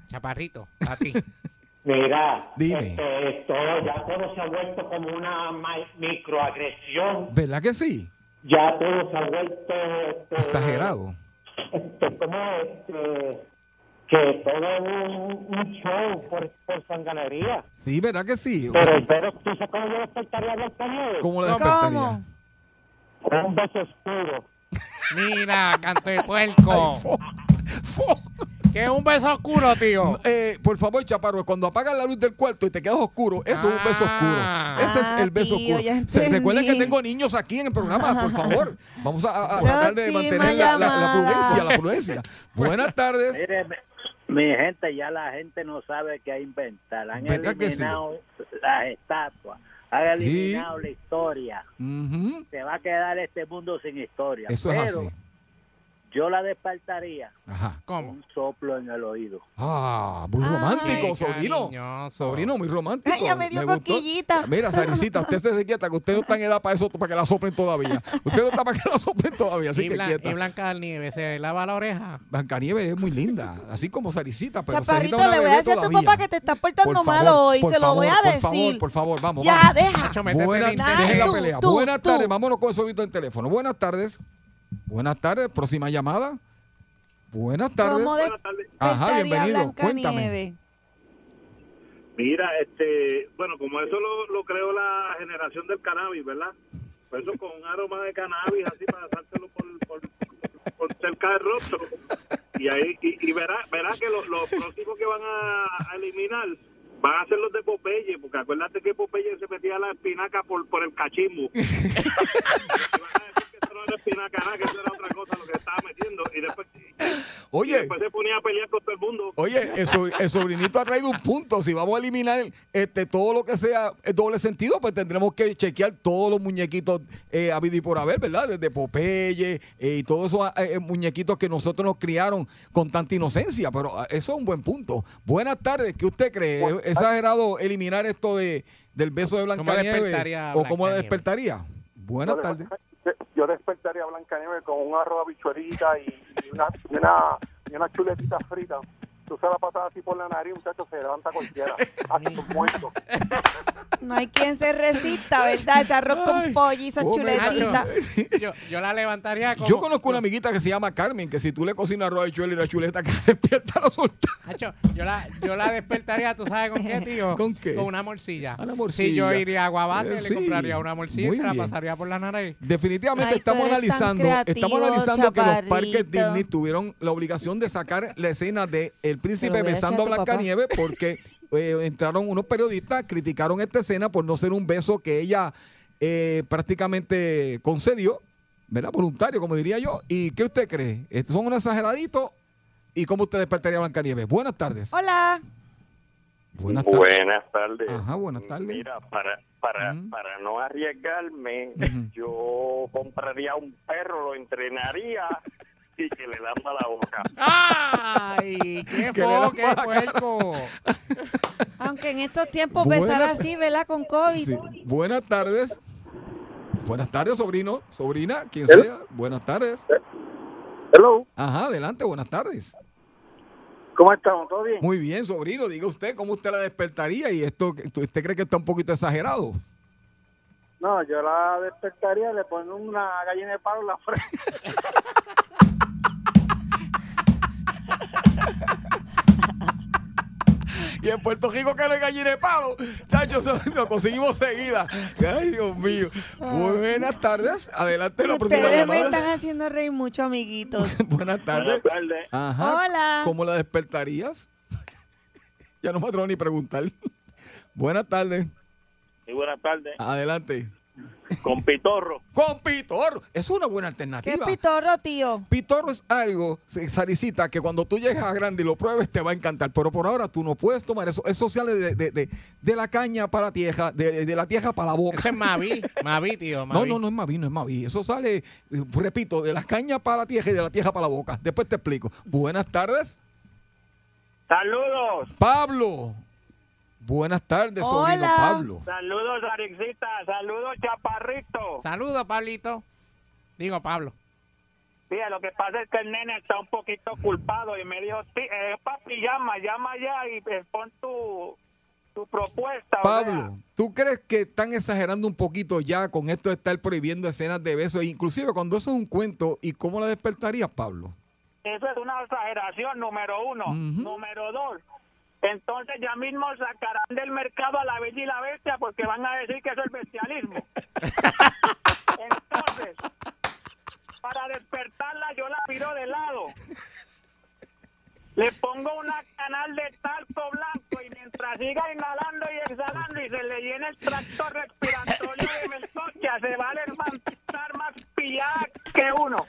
S8: Chaparrito, a ti.
S10: Mira,
S5: Dime.
S10: este, todo, ya todo se ha vuelto como una microagresión.
S5: ¿Verdad que sí?
S10: Ya todo se ha vuelto... este,
S5: Exagerado.
S10: Este, como este, que todo es un, un show por, por sanganería.
S5: Sí, ¿verdad que sí? O
S10: Pero,
S5: sea,
S10: pero ¿tú sabes cómo yo despertaría del periodo?
S5: ¿Cómo la despertaría?
S10: Con un beso oscuro.
S8: Mira, canto de puerco.
S5: Fo- fo-
S8: ¿Qué es un beso oscuro, tío?
S5: Eh, por favor, Chaparro, cuando apagas la luz del cuarto y te quedas oscuro, eso es un beso
S8: Ah.
S5: oscuro. Ese es el beso
S4: Ah, tío,
S5: oscuro. Se, recuerden que tengo niños aquí en el programa, por favor. Vamos a, a- a tratar de mantener la, la- la
S4: llamada.
S5: prudencia, la prudencia. Buenas tardes.
S11: Mire, mi, gente, ya la gente no sabe qué inventar. Han eliminado las estatuas, han
S5: Sí.
S11: eliminado la historia. Se va a quedar este mundo sin historia.
S5: Eso es así.
S11: Yo la despertaría
S5: Ajá.
S8: ¿Cómo?
S11: un soplo en el oído.
S5: Ah, muy romántico, sobrino.
S8: cariñoso.
S5: Sobrino, muy romántico.
S4: Ay, ya me dio
S5: gustó.
S4: cosquillita.
S5: Mira, Saricita, usted se quieta, que usted no está en edad para eso, para que la soplen todavía. Usted no está para que la soplen todavía, así
S8: y,
S5: que
S8: Blan-
S5: quieta.
S8: y Blanca del Nieve, ¿se lava la oreja?
S5: Blancanieves es muy linda, así como Saricita, pero
S4: Chaparrito,
S5: Sarita es una
S4: le voy a
S5: bebé
S4: decir a tu
S5: todavía.
S4: papá que te estás portando
S5: Por
S4: mal
S5: favor,
S4: hoy.
S5: por
S4: Se lo voy a
S5: favor,
S4: decir.
S5: Por favor, por favor, vamos,
S4: ya,
S5: vamos.
S4: deja.
S8: Métete
S5: Buenas
S8: internet.
S5: dejen la
S4: Tú,
S5: pelea.
S4: tú,
S5: Buenas
S4: tú.
S5: tardes, vámonos con el sobrito en teléfono. Buenas tardes. Buenas tardes, próxima llamada. Buenas tardes.
S4: ¿Cómo
S5: Ajá,
S4: despertaría
S5: bienvenido. Cuéntame.
S9: Mira, este, bueno, como eso lo, lo creó la generación del cannabis, ¿verdad? Por eso con un aroma de cannabis así para dárselo por, por, por- por cerca del rostro. Y ahí y, y verá, verá que los, los próximos que van a, a eliminar van a ser los de Popeye, porque acuérdate que Popeye se metía la espinaca por, por el cachimbo. Y van a decir que eso no era espinaca, nada, que eso era otra cosa lo que estaba metiendo. Y después
S5: Oye.
S9: Y después se ponía a pelear con todo el mundo.
S5: Oye, el, so- el sobrinito ha traído un punto. Si vamos a eliminar este todo lo que sea el doble sentido, pues tendremos que chequear todos los muñequitos eh, habido y por haber, ¿verdad? Desde Popeye eh, y todos esos eh, muñequitos que nosotros nos criaron con tanta inocencia. Pero ah, eso es un buen punto. Buenas tardes. ¿Qué usted cree? ¿Es exagerado eliminar esto de, del beso de Blancanieves? ¿O cómo la despertaría? Buenas tardes.
S12: Yo despertaría a Blancanieves con un arroz una, y una, y una chuletita frita. Tú se la pasas así por la nariz, muchacho, se levanta cualquiera. Hasta los muertos.
S4: No hay quien se resista, ¿verdad? Ese arroz con pollo y esa
S5: hombre.
S4: chuletita.
S8: Yo, yo la levantaría como...
S5: Yo conozco una amiguita que se llama Carmen, que si tú le cocinas arroz de chuela y una chuleta que despierta la solta.
S8: Hacho, yo la, yo la despertaría, ¿tú sabes con qué, tío?
S5: ¿Con qué?
S8: Con una morcilla.
S5: Una
S8: Si
S5: morcilla.
S8: yo iría a Guabate,
S5: Eh,
S8: le
S5: sí.
S8: compraría una morcilla
S5: Muy
S8: y se la
S5: bien.
S8: pasaría por la nariz.
S5: Definitivamente
S4: Ay,
S5: estamos analizando,
S4: creativo,
S5: estamos analizando que los parques Disney tuvieron la obligación de sacar la escena de el príncipe
S4: hubiera hecho
S5: besando a. Blancanieves porque eh, entraron unos periodistas, criticaron esta escena por no ser un beso que ella eh, prácticamente concedió, ¿verdad? Voluntario, como diría yo. ¿Y qué usted cree? ¿Estos ¿Son un exageradito? ¿Y cómo usted despertaría a Blancanieves? Buenas tardes.
S4: Hola.
S5: Buenas tardes.
S13: Buenas tardes.
S5: Ajá, buenas tardes.
S13: Mira, para, para, para no arriesgarme, yo compraría un perro, lo entrenaría y que le lamba la boca.
S8: ¡Ay! ¡Qué fo, qué puerco!
S4: Aunque en estos tiempos
S5: Buena-
S4: besar así, ¿verdad? Con COVID.
S5: Sí. Buenas tardes. Buenas tardes, sobrino, sobrina, quien
S12: Hello.
S5: sea. Buenas tardes.
S12: Hello,
S5: Ajá, adelante, buenas tardes.
S12: ¿cómo estamos? ¿Todo bien?
S5: Muy bien, sobrino, diga usted cómo usted la despertaría y esto, ¿usted cree que está un poquito exagerado?
S12: No, yo la despertaría le pongo una gallina de palo en la frente.
S5: Y en Puerto Rico que no hay gallina de palo, chacho, lo conseguimos seguida. Ay, Dios mío. Buenas tardes, adelante la próxima
S4: Ustedes me están haciendo reír mucho, amiguitos.
S5: Buenas tardes.
S13: Buenas tardes.
S5: Ajá.
S4: Hola.
S5: ¿Cómo la despertarías? ya no me atrevo ni preguntar. Buenas tardes.
S13: Y buenas tardes.
S5: Adelante.
S13: Con Pitorro.
S5: Con pitorro. Es una buena
S4: ¿Qué
S5: alternativa.
S4: pitorro, tío?
S5: Pitorro es algo, Saricita, que cuando tú llegues a grande y lo pruebes te va a encantar. Pero por ahora tú no puedes tomar eso. Eso sale de, de, de, de la caña para la tieja, de, de la tieja para la boca.
S8: Ese es Mavi. Mavi, tío.
S5: No,
S8: Mavi.
S5: no, no es Mavi, no es Mavi. Eso sale, eh, repito, de la caña para la tieja y de la tieja para la boca. Después te explico. Buenas tardes.
S13: Saludos.
S5: Pablo. Buenas tardes, sobrino
S4: Hola.
S5: Pablo.
S13: Saludos, Arixita. Saludos, Chaparrito.
S8: Saludos, Pablito. Digo, Pablo.
S13: Mira, lo que pasa es que el nene está un poquito culpado y me dijo, "Sí, eh, papi, llama, llama ya y eh, pon tu, tu propuesta. o
S5: Pablo, ¿tú crees que están exagerando un poquito ya con esto de estar prohibiendo escenas de besos? Inclusive cuando eso es un cuento, ¿y cómo la despertarías, Pablo?
S13: Eso es una exageración, número uno. Número dos. Entonces ya mismo sacarán del mercado a la bella y la bestia porque van a decir que eso es bestialismo. Entonces, para despertarla yo la miro de lado. Le pongo una canal de talco blanco y mientras siga inhalando y exhalando y se le llena el tracto respiratorio de melcocha, se va a levantar más pillada que uno.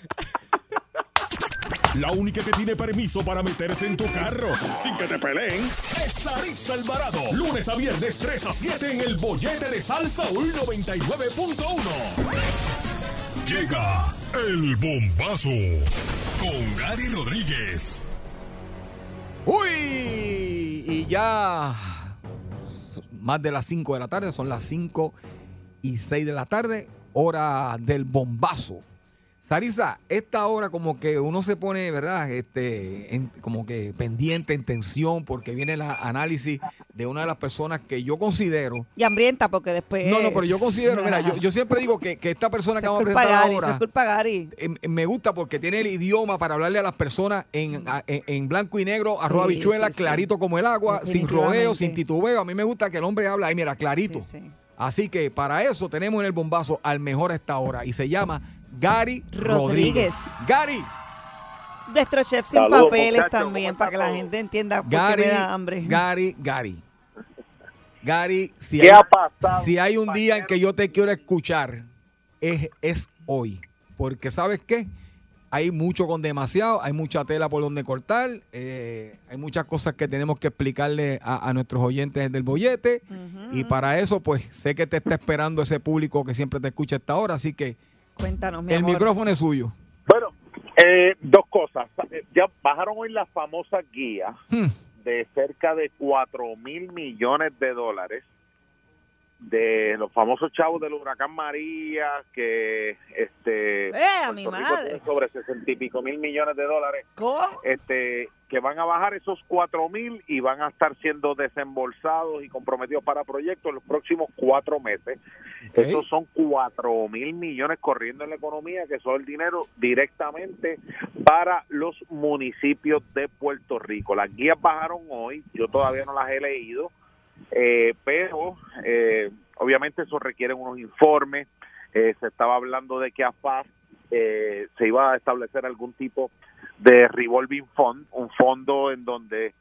S1: La única que tiene permiso para meterse en tu carro sin que te peleen es Saritza Alvarado. Lunes a viernes 3 a 7 en el bollete de Salsa 99.1. Llega el bombazo con Gary Rodríguez.
S5: Uy, y ya más de las 5 de la tarde, son las 5 y 6 de la tarde, hora del bombazo. Sarisa, esta hora como que uno se pone, ¿verdad? Este, en- como que pendiente, en tensión, porque viene el análisis de una de las personas que yo considero.
S4: Y hambrienta, porque después.
S5: No, no, pero yo considero, mira, yo, yo siempre digo que, que esta persona que vamos a presentar
S4: Gary,
S5: ahora
S4: de Gary.
S5: eh, me gusta porque tiene el idioma para hablarle a las personas en, a- en, en blanco y negro, arroz
S4: Sí,
S5: habichuela,
S4: sí, sí.
S5: clarito como el agua, sin rodeo, sin titubeo. A mí me gusta que el hombre habla ahí, mira, clarito. Así que para eso tenemos en el bombazo al mejor a esta hora y se llama Gary Rodríguez.
S4: Rodríguez.
S5: Gary,
S4: Nuestro chef sin
S5: Saludos,
S4: papeles
S5: muchachos,
S4: también,
S5: ¿cómo
S4: para que la gente entienda por
S5: Gary,
S4: qué me da hambre.
S5: Gary, Gary. Gary, si
S12: ¿Qué
S5: hay,
S12: ha pasado,
S5: si hay un día en que yo te quiero escuchar, es, es hoy. Porque ¿sabes qué? hay mucho con demasiado, hay mucha tela por donde cortar, eh, hay muchas cosas que tenemos que explicarle a, a nuestros oyentes del bollete. Y para eso, pues sé que te está esperando ese público que siempre te escucha a esta hora, así que
S4: Cuéntanos, mi
S5: el
S4: amor.
S5: micrófono es suyo.
S14: Bueno, eh, dos cosas. Eh, Ya bajaron hoy las famosas guías
S5: Hmm.
S14: de cerca de 4 mil millones de dólares de los famosos chavos del huracán María que este
S4: ¡Eh, a mi madre!
S14: sobre 60 y pico mil millones de dólares este que van a bajar esos 4 mil y van a estar siendo desembolsados y comprometidos para proyectos en los próximos cuatro meses esos son 4 mil millones corriendo en la economía, que son el dinero directamente para los municipios de Puerto Rico. Las guías bajaron hoy, yo todavía no las he leído, eh, pero eh, obviamente eso requiere unos informes. Eh, se estaba hablando de que a FAS eh, se iba a establecer algún tipo de revolving fund, un fondo en donde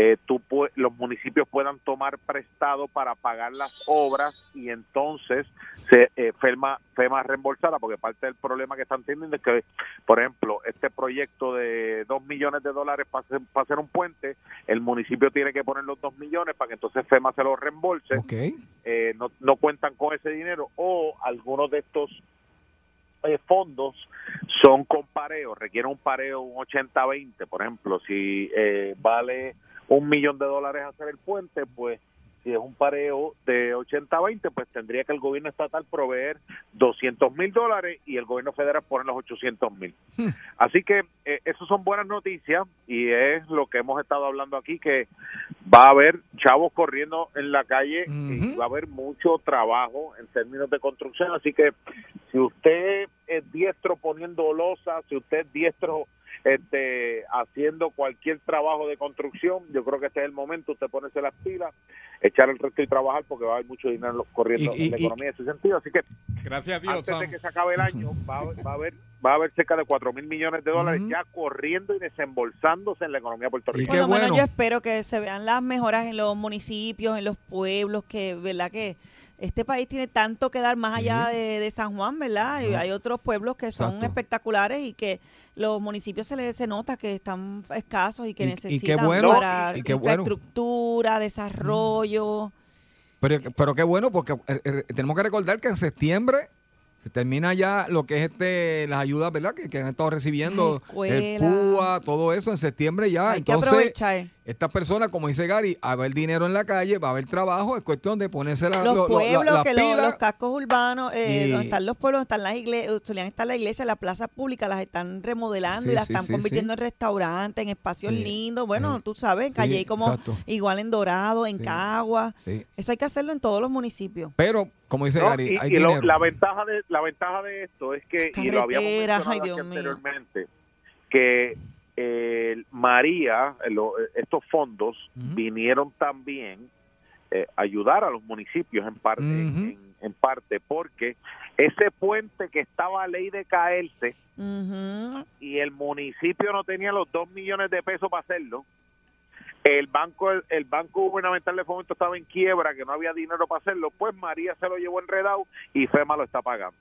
S14: eh, tú los municipios puedan tomar prestado para pagar las obras y entonces se eh, FEMA, FEMA reembolsará, porque parte del problema que están teniendo es que, por ejemplo, este proyecto de dos millones de dólares para hacer, para hacer un puente, el municipio tiene que poner los dos millones para que entonces FEMA se lo reembolse. Eh, no, no cuentan con ese dinero o algunos de estos eh, fondos son con pareo, requiere un pareo un 80-20, por ejemplo, si eh, vale un millón de dólares hacer el puente, pues si es un pareo de 80-20, pues tendría que el gobierno estatal proveer 200 mil dólares y el gobierno federal poner los 800 mil. Así que eh, eso son buenas noticias y es lo que hemos estado hablando aquí, que va a haber chavos corriendo en la calle y va a haber mucho trabajo en términos de construcción. Así que si usted es diestro poniendo losa, si usted es diestro este, haciendo cualquier trabajo de construcción, yo creo que este es el momento, usted ponerse las pilas, echar el resto y trabajar porque va a haber mucho dinero corriendo
S8: Y- y-
S14: en la
S8: y-
S14: economía en ese sentido. Así que
S8: Gracias a Dios,
S14: antes de que se acabe el año va a, va a haber va a haber cerca de 4 mil millones de dólares ya corriendo y desembolsándose en la economía de Puerto Rico.
S4: Por lo menos yo espero que se vean las mejoras en los municipios, en los pueblos, que, ¿verdad? Que este país tiene tanto que dar más allá de, de San Juan, ¿verdad? Hay otros pueblos que son
S5: Exacto.
S4: espectaculares y que los municipios se les se nota que están escasos y que
S5: Y- y qué
S4: necesitan
S5: bueno,
S4: para
S5: y bueno.
S4: infraestructura, desarrollo.
S5: Pero, pero qué bueno, porque eh, eh, tenemos que recordar que en septiembre se termina ya lo que es este las ayudas, ¿verdad? Que, que han estado recibiendo el. PUA, todo eso en septiembre ya.
S4: Hay que
S5: Entonces,
S4: aprovechar.
S5: Estas personas, como dice Gary, a ver dinero en la calle, va a haber trabajo, es cuestión de ponerse la,
S4: los
S5: lo- lo- la-
S4: pueblos,
S5: la
S4: que
S5: pila.
S4: los cascos urbanos, eh,
S5: Y-
S4: donde están los pueblos, donde están las iglesias, solían estar las iglesias, las plazas públicas, las están remodelando
S5: Sí,
S4: y las
S5: sí,
S4: están
S5: sí,
S4: convirtiendo
S5: sí.
S4: en restaurantes, en espacios
S5: Sí,
S4: lindos. Bueno,
S5: sí.
S4: tú sabes, en
S5: Sí,
S4: Calle como
S5: exacto.
S4: igual en Dorado, en
S5: Sí,
S4: Cagua.
S5: sí.
S4: Eso hay que hacerlo en todos los municipios.
S5: Pero, como dice
S14: No,
S5: Gary,
S14: y,
S5: hay
S14: y lo-
S5: dinero.
S14: la ventaja de la ventaja de esto es que y lo habíamos mencionado
S4: ay,
S14: aquí
S4: Dios mío.
S14: anteriormente que eh, María eh, lo- estos fondos vinieron también eh, a ayudar a los municipios en parte en, en parte porque ese puente que estaba a ley de caerse y el municipio no tenía los dos millones de pesos para hacerlo el banco el banco gubernamental de fomento estaba en quiebra que no había dinero para hacerlo pues María se lo llevó enredado y FEMA lo está pagando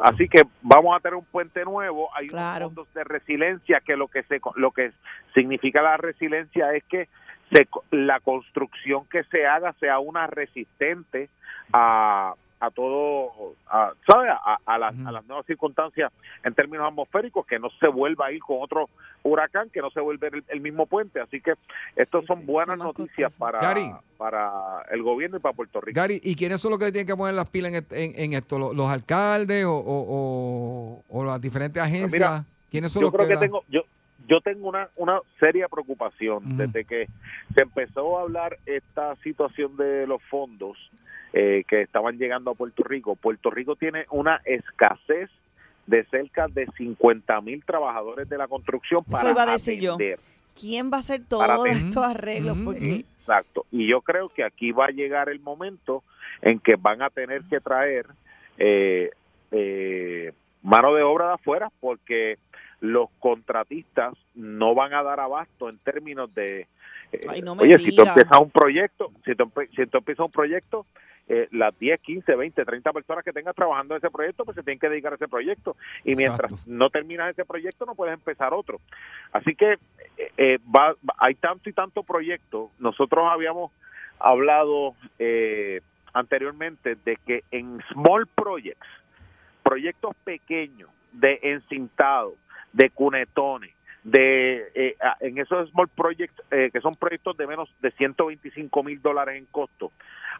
S14: así que vamos a tener un puente nuevo. Hay unos fondos de resiliencia que lo que se lo que significa la resiliencia es que se, la construcción que se haga sea una resistente a a todo, a, ¿sabes? A, a las, a las nuevas circunstancias en términos atmosféricos, que no se vuelva a ir con otro huracán, que no se vuelva el, el mismo puente. Así que estos son buenas noticias para,
S5: Gary.
S14: para el gobierno y para Puerto Rico.
S5: Gary, ¿y quiénes son los que tienen que poner las pilas en, en- en esto? ¿Los, los alcaldes o, o- o- o las diferentes agencias?
S14: Mira,
S5: ¿Quiénes son
S14: yo
S5: los
S14: creo que, tengo yo yo tengo una una seria preocupación desde que se empezó a hablar esta situación de los fondos eh, que estaban llegando a Puerto Rico Puerto Rico tiene una escasez de cerca de 50 mil trabajadores de la construcción para
S4: Eso iba a decir yo.
S14: atender.
S4: ¿Quién va a hacer todos estos arreglos? Porque
S14: Exacto. Y yo creo que aquí va a llegar el momento en que van a tener que traer eh, eh, mano de obra de afuera porque los contratistas no van a dar abasto en términos de... eh,
S4: Ay, no me
S14: oye, si tú empiezas un proyecto, si tú, si tú empiezas un proyecto eh, las 10, 15, 20, 30 personas que tengas trabajando en ese proyecto, pues se tienen que dedicar a ese proyecto. Y mientras
S5: Exacto.
S14: no terminas ese proyecto, no puedes empezar otro. Así que eh, eh, va- va- hay tanto y tanto proyecto. Nosotros habíamos hablado eh, anteriormente de que en small projects, proyectos pequeños de encintado, de cunetones, de eh, en esos small projects eh, que son proyectos de menos de 125 mil dólares en costo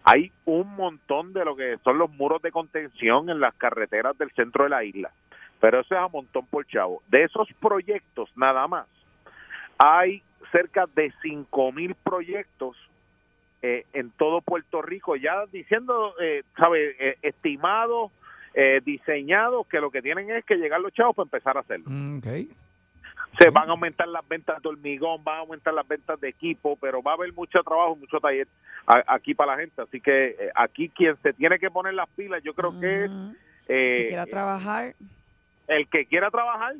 S14: hay un montón de lo que son los muros de contención en las carreteras del centro de la isla. Pero eso es a montón por chavo. De esos proyectos nada más hay cerca de 5 mil proyectos eh, en todo Puerto Rico ya diciendo eh, sabe eh, estimados eh, diseñados que lo que tienen es que llegar los chavos para empezar a hacerlo.
S5: Mm, ok.
S14: Se van a aumentar las ventas de hormigón, van a aumentar las ventas de equipo, pero va a haber mucho trabajo, mucho taller aquí para la gente. Así que eh, aquí quien se tiene que poner las pilas, yo creo que es eh,
S4: que quiera trabajar,
S14: el que quiera trabajar.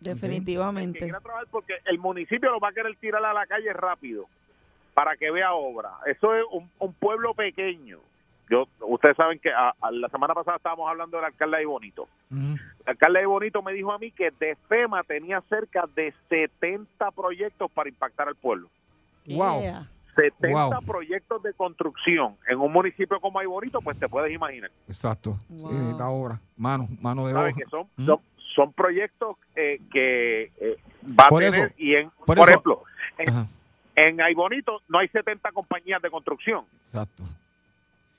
S4: definitivamente.
S14: El que quiera trabajar porque el municipio lo va a querer tirar a la calle rápido para que vea obra. Eso es un, un pueblo pequeño. Yo, ustedes saben que a- a la semana pasada estábamos hablando del alcalde de Bonito. El alcalde de Bonito me dijo a mí que de FEMA tenía cerca de 70 proyectos para impactar al pueblo.
S5: Wow.
S14: 70
S5: Wow.
S14: proyectos de construcción en un municipio como Ay Bonito, pues te puedes imaginar.
S5: Exacto. Sí, necesita obra. Mano, mano de
S14: ¿Sabes?
S5: obra.
S14: Que son,
S5: Mm.
S14: son, son proyectos eh, que eh, va
S5: Por
S14: a tener
S5: eso,
S14: y en,
S5: por
S14: por,
S5: eso-
S14: ejemplo, en, en Ay Bonito no hay 70 compañías de construcción.
S5: Exacto.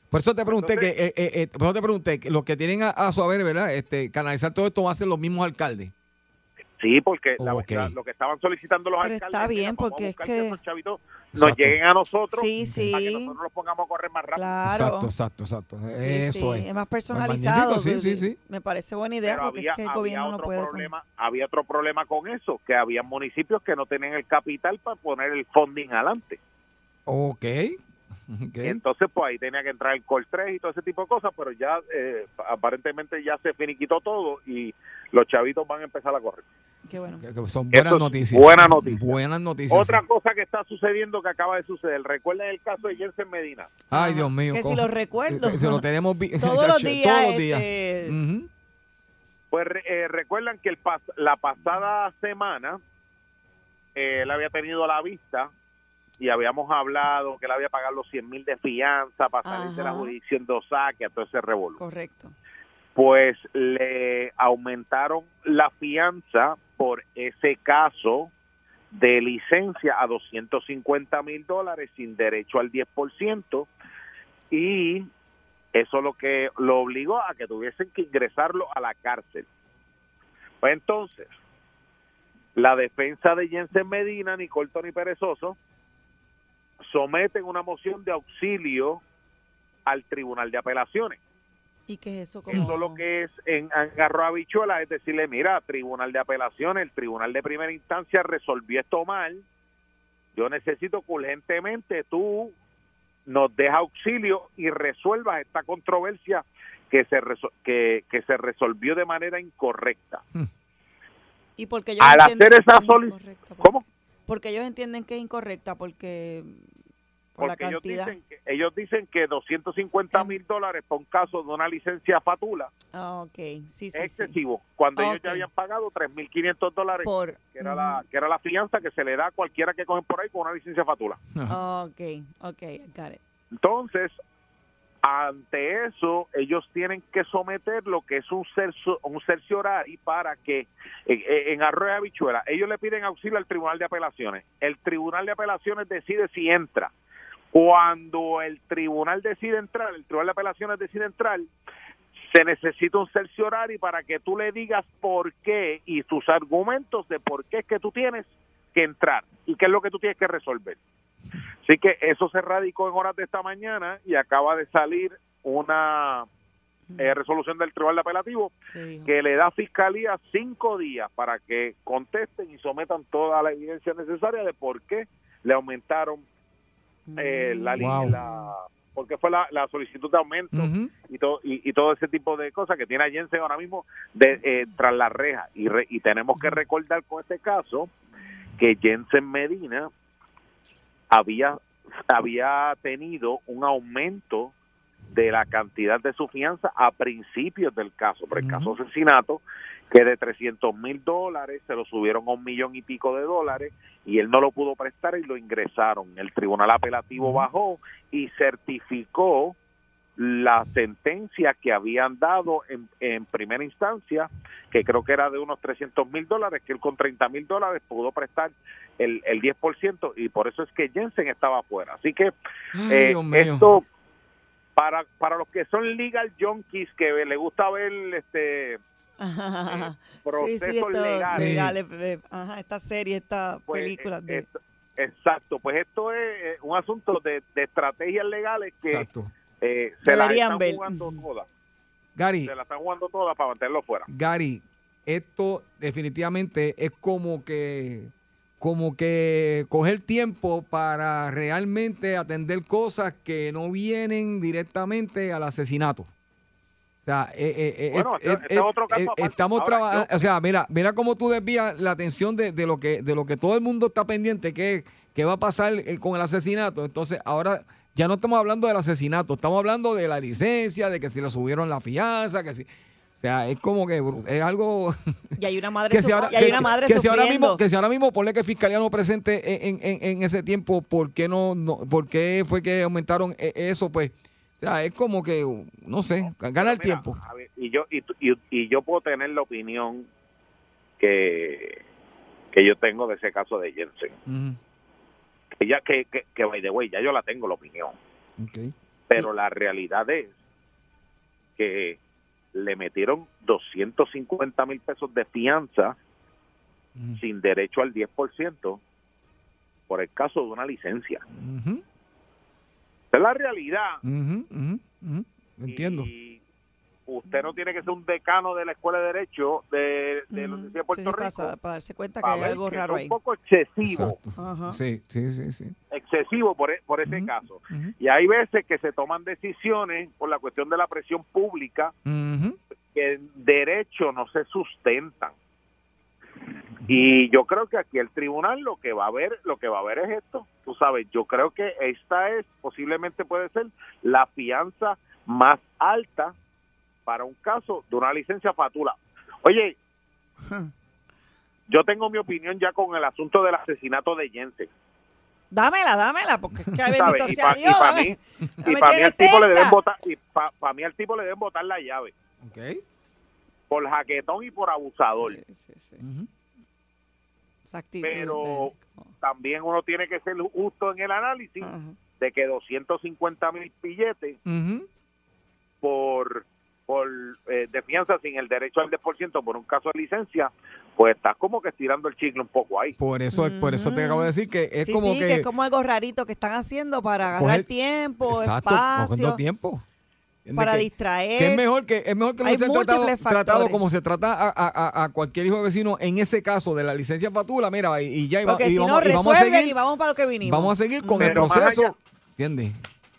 S5: Por eso te pregunté
S14: Entonces-
S5: que, eh, eh, eh, por eso te pregunté que los que tienen a, a su haber, ¿verdad? Este, canalizar todo esto va a ser los mismos alcaldes.
S14: Sí, porque la-
S5: Ok.
S14: la- lo que estaban solicitando los
S4: Pero
S14: alcaldes
S4: está bien, porque es que-
S14: esos chavitos nos lleguen a nosotros
S4: Sí,
S14: para que
S4: sí.
S14: nosotros los pongamos a correr más rápido.
S4: Claro.
S5: Exacto, exacto, exacto.
S4: Sí,
S5: Eso
S4: sí,
S5: es.
S4: es más
S5: Pues
S4: personalizado.
S5: magnífico, sí, sí, sí.
S4: Me parece buena idea
S14: Pero
S4: porque
S14: había,
S4: es que el
S14: había
S4: gobierno no
S14: otro
S4: puede. con-
S14: problema, había otro problema con eso, que había municipios que no tenían el capital para poner el funding adelante.
S5: Ok.
S14: Entonces, pues ahí tenía que entrar el Col 3 y todo ese tipo de cosas, pero ya eh, aparentemente ya se finiquitó todo y los chavitos van a empezar a correr.
S4: Qué bueno.
S5: Que- que son buenas noticias.
S14: buena noticia.
S5: Buenas noticias.
S14: Otra
S5: sí.
S14: cosa que está sucediendo, que acaba de suceder, recuerden el caso de Jensen Medina.
S5: Ay, Dios mío.
S4: Que si lo recuerdo.
S5: Que si lo tenemos
S4: Todos los días.
S5: Todos los días.
S4: este.
S14: Pues eh, recuerdan que el pas- la pasada semana eh, él había tenido la vista y habíamos hablado que él había pagado los 100 mil de fianza para salir de la jurisdicción de Osaka, a todo ese revolú.
S4: Correcto.
S14: Pues le aumentaron la fianza por ese caso de licencia a 250 mil dólares sin derecho al 10% y eso lo que lo obligó a que tuviesen que ingresarlo a la cárcel. Pues entonces, la defensa de Jensen Medina, Nicole Tony Perezoso, someten una moción de auxilio al Tribunal de Apelaciones.
S4: ¿Y qué es eso? Como...
S14: Eso lo que es en agarro a bichuela es decirle, mira, Tribunal de Apelaciones, el Tribunal de Primera Instancia resolvió esto mal. Yo necesito que urgentemente tú nos dejas auxilio y resuelvas esta controversia que se que, que se resolvió de manera incorrecta.
S4: Y porque ellos
S14: Al hacer esa
S4: que es
S14: solic-
S4: incorrecta, por-
S14: ¿Cómo?
S4: Porque ellos entienden que es incorrecta porque por
S14: Porque
S4: la
S14: ellos
S4: cantidad.
S14: dicen, que, ellos dicen que 250 mil dólares por un caso de una licencia fatula
S4: Ah, ok. Sí, sí,
S14: es
S4: sí.
S14: excesivo, cuando ellos ya habían pagado 3.500 dólares,
S4: Por-
S14: que, era la, que era la fianza que se le da a cualquiera que cogen por ahí con una licencia fatula.
S4: Ok, ok, got it.
S14: Entonces, ante eso, ellos tienen que someter lo que es un cercio, un cerciorari para que en, arroyo de habichuela, ellos le piden auxilio al Tribunal de Apelaciones. El Tribunal de Apelaciones decide si entra. Cuando el Tribunal decide entrar, el Tribunal de Apelaciones decide entrar, se necesita un cerciorari para que tú le digas por qué y tus argumentos de por qué es que tú tienes que entrar y qué es lo que tú tienes que resolver. Así que eso se radicó en horas de esta mañana y acaba de salir una eh, resolución del Tribunal de Apelativo que le da a Fiscalía cinco días para que contesten y sometan toda la evidencia necesaria de por qué le aumentaron eh, la, li-
S5: Wow.
S14: la porque fue la, la solicitud de aumento y todo y, y todo ese tipo de cosas que tiene Jensen ahora mismo de, eh, tras la reja. Y, re- y tenemos que recordar con este caso que Jensen Medina había había tenido un aumento de la cantidad de su fianza a principios del caso, por el caso asesinato, que de 300 mil dólares se lo subieron a un millón y pico de dólares y él no lo pudo prestar y lo ingresaron. El tribunal apelativo bajó y certificó la sentencia que habían dado en, en primera instancia, que creo que era de unos 300 mil dólares, que él con 30 mil dólares pudo prestar el, el 10% y por eso es que Jensen estaba afuera. Así que
S5: Ay,
S14: eh, esto, para, para los que son legal junkies, que le gusta ver este
S4: sí, sí,
S14: procesos
S4: estos
S14: legales.
S4: legales de- ajá, esta serie, esta
S14: Pues,
S4: película
S14: eh,
S4: de...
S14: esto- exacto, pues esto es eh, un asunto de, de estrategias legales que eh, se
S4: Deberían
S14: están
S4: ver.
S14: jugando todas.
S5: Gary,
S14: Se la están jugando todas para mantenerlo fuera.
S5: Gary, esto definitivamente es como que como que coger tiempo para realmente atender cosas que no vienen directamente al asesinato. O sea,
S14: es
S5: estamos trabajando, o sea, mira, mira cómo tú desvías la atención de, de lo que de lo que todo el mundo está pendiente, que, que va a pasar eh, con el asesinato. Entonces, ahora ya no estamos hablando del asesinato, estamos hablando de la licencia, de que si le subieron la fianza, que si o sea, es como que es algo
S4: Y hay una madre,
S5: que si ahora,
S4: y hay
S5: que-
S4: una madre
S5: que si ahora mismo que si ahora mismo ponle que fiscalía no presente en, en- en ese tiempo por qué no, no por qué fue que aumentaron e- eso pues o sea es como que no sé gana el
S14: Mira,
S5: tiempo
S14: a ver, y yo y, tú- y, y yo puedo tener la opinión que que yo tengo de ese caso de Jensen. Que ya que que, que by the way, ya yo la tengo la opinión. Pero la realidad es que le metieron 250 mil pesos de fianza sin derecho al 10% por el caso de una licencia. Esa es la realidad.
S5: entiendo
S14: Y usted no tiene que ser un decano de la Escuela de Derecho de, de la Universidad de Puerto
S4: Sí,
S14: Rico
S4: para, para darse cuenta que hay algo
S14: que
S4: raro
S14: es
S4: ahí.
S14: un poco excesivo.
S5: Exacto. sí sí sí sí
S14: excesivo por, e- por ese caso. Y hay veces que se toman decisiones por la cuestión de la presión pública que en derecho no se sustentan. Y yo creo que aquí el tribunal lo que va a ver, lo que va a ver es esto. Tú sabes, yo creo que esta es posiblemente puede ser la fianza más alta para un caso de una licencia fatula. Oye, yo tengo mi opinión ya con el asunto del asesinato de Jensen.
S4: Dámela, dámela, porque es que
S14: ¿sabes?
S4: bendito sea
S14: pa- y pa'
S4: dame-
S14: mí- y para mí al tipo le deben botar y para mí al tipo le deben botar la llave
S5: Ok.
S14: por jaquetón y por abusador
S4: Esa actitud
S14: pero también uno tiene que ser justo en el análisis de que 250 mil billetes
S5: Ujú.
S14: por por eh, de fianza sin el derecho al 10% por un caso de licencia pues estás como que estirando el chicle un poco ahí
S5: por eso por eso te acabo de decir que es
S4: Sí,
S5: como
S4: sí,
S5: que,
S4: que es como algo rarito que están haciendo para agarrar
S5: Coger-
S4: tiempo,
S5: exacto
S4: espacio,
S5: tiempo
S4: para
S5: Que-
S4: distraer.
S5: Que es mejor que es mejor que no sea tratado, tratado como se trata a, a- cualquier hijo de vecino en ese caso de la licencia fatula, mira, y, y ya
S4: Porque
S5: y
S4: si
S5: vamos,
S4: no
S5: y vamos a
S4: resuelven
S5: seguir,
S4: y vamos para lo que vinimos.
S5: vamos a seguir con el
S14: Pero
S5: proceso, ¿entiendes?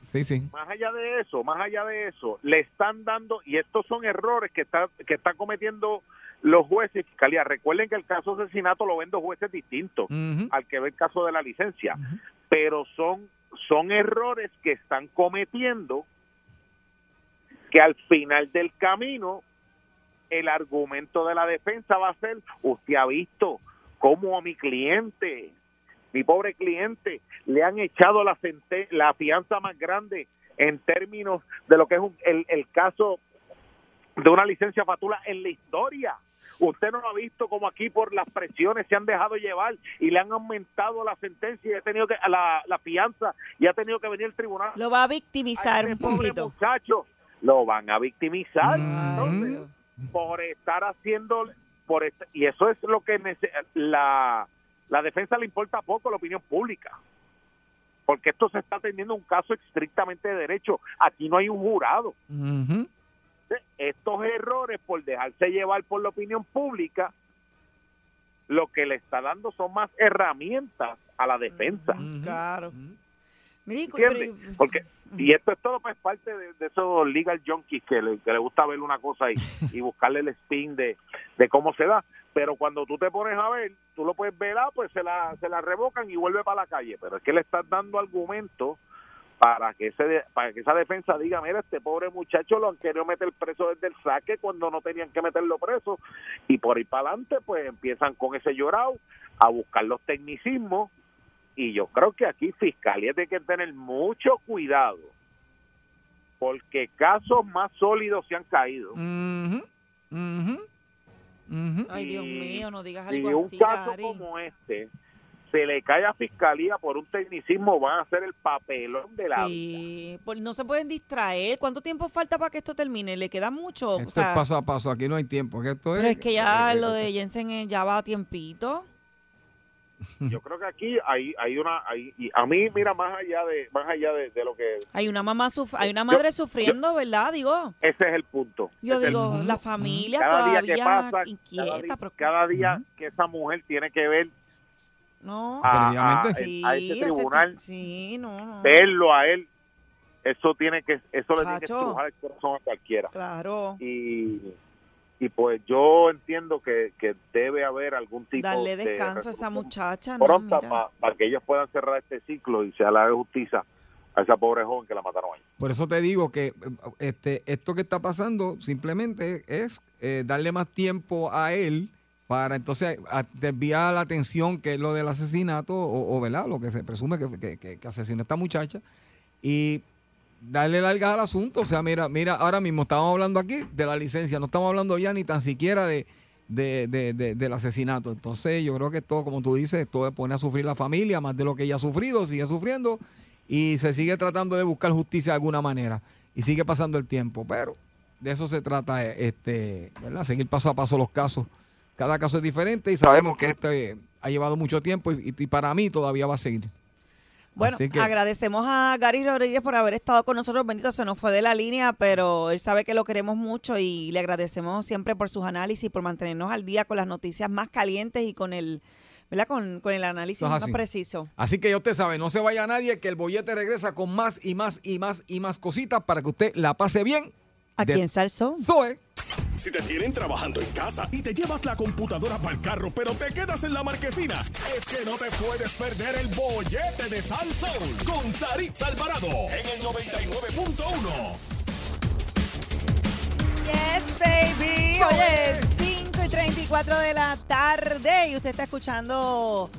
S5: Sí, sí.
S14: más allá de eso, más allá de eso, le están dando, y estos son errores que está, que están cometiendo los jueces y fiscalía. Recuerden que el caso de asesinato lo ven dos jueces distintos al que ve el caso de la licencia, pero son, son errores que están cometiendo que al final del camino el argumento de la defensa va a ser, usted ha visto cómo a mi cliente, mi pobre cliente, le han echado la, la fianza más grande en términos de lo que es un- el, el caso de una licencia fatula en la historia. Usted no lo ha visto como aquí por las presiones se han dejado llevar y le han aumentado la sentencia y ha tenido que la, la fianza y ha tenido que venir el tribunal.
S4: Lo va a victimizar un
S14: Pobre
S4: poquito.
S14: muchacho, lo van a victimizar. Entonces, por estar haciendo por y eso es lo que la la defensa le importa poco la opinión pública porque esto se está atendiendo un caso estrictamente de derecho. Aquí no hay un jurado. Estos errores por dejarse llevar por la opinión pública lo que le está dando son más herramientas a la defensa.
S4: Claro.
S14: ¿Entiendes?
S4: pero-
S14: Porque, y esto es todo pues parte de, de esos legal junkies que le, que le gusta ver una cosa y, y buscarle el spin de, de cómo se da. Pero cuando tú te pones a ver, tú lo puedes ver, ah, pues se la, se la revocan y vuelve para la calle. Pero es que le estás dando argumentos para que ese para que esa defensa diga, mira, este pobre muchacho lo han querido meter preso desde el saque cuando no tenían que meterlo preso y por ahí para adelante pues empiezan con ese llorado a buscar los tecnicismos y yo creo que aquí Fiscalía tiene que tener mucho cuidado porque casos más sólidos se han caído.
S4: Ay, Dios mío, no digas
S14: Si
S4: algo
S14: un
S4: así,
S14: caso
S4: Gary.
S14: como este se le cae a Fiscalía por un tecnicismo, van a hacer el papelón de la
S4: Sí, pues no se pueden distraer. ¿Cuánto tiempo falta para que esto termine? ¿Le queda mucho? O
S5: Esto
S4: sea,
S5: es paso a paso, aquí no hay tiempo. esto
S4: pero es que ya
S5: eh,
S4: lo de Jensen eh, ya va a tiempito.
S14: Yo creo que aquí hay hay una hay, y a mí mira más allá de más allá de, de lo que
S4: Hay una mamá, suf- hay una madre sufriendo, ¿verdad? Digo,
S14: ese es el punto.
S4: yo
S14: Ese es el
S4: digo,
S14: punto.
S4: la familia
S14: cada día
S4: todavía
S14: que pasa, cada
S4: inquieta.
S14: día,
S4: pero-
S14: cada día que esa mujer tiene que ver
S4: no.
S14: a, ese tribunal,
S4: sí, no, no.
S14: verlo a él, eso tiene que eso le tiene que estrujar el corazón a cualquiera.
S4: Claro.
S14: Y y pues yo entiendo que, que debe haber algún tipo
S4: Darle
S14: de
S4: descanso a esa muchacha, ¿no?
S14: pronta para que ellos puedan cerrar este ciclo y se haga justicia a esa pobre joven que la mataron ahí.
S5: Por eso te digo que este, esto que está pasando simplemente es eh, darle más tiempo a él para entonces a- desviar la atención que es lo del asesinato o, o, ¿verdad? lo que se presume que, que, que- que asesinó a esta muchacha y darle largas al asunto. O sea, mira, mira, ahora mismo estamos hablando aquí de la licencia, no estamos hablando ya ni tan siquiera de, de- de- de- del asesinato. Entonces yo creo que esto, como tú dices, esto pone a sufrir la familia más de lo que ella ha sufrido, sigue sufriendo y se sigue tratando de buscar justicia de alguna manera y sigue pasando el tiempo, pero de eso se trata, este, ¿verdad? Seguir paso a paso los casos. Cada caso es diferente y sabemos que este ha llevado mucho tiempo y, y para mí todavía va a seguir.
S4: Bueno,
S5: que-
S4: agradecemos a Gary Rodríguez por haber estado con nosotros. Bendito, se nos fue de la línea, pero él sabe que lo queremos mucho y le agradecemos siempre por sus análisis, por mantenernos al día con las noticias más calientes y con el, ¿verdad? Con, con el análisis más
S5: así.
S4: preciso.
S5: Así que ya usted sabe, no se vaya nadie, que el bollete regresa con más y más y más y más cositas para que usted la pase bien.
S4: Aquí
S5: De-
S4: en Salsón.
S5: Zoe.
S1: Si te tienen trabajando en casa y te llevas la computadora para el carro, pero te quedas en la marquesina, es que no te puedes perder el bollete de Sal Soul con Saritza Alvarado en el 99.1.
S4: Yes, baby. Oye, 5 y 34 de la tarde y usted está escuchando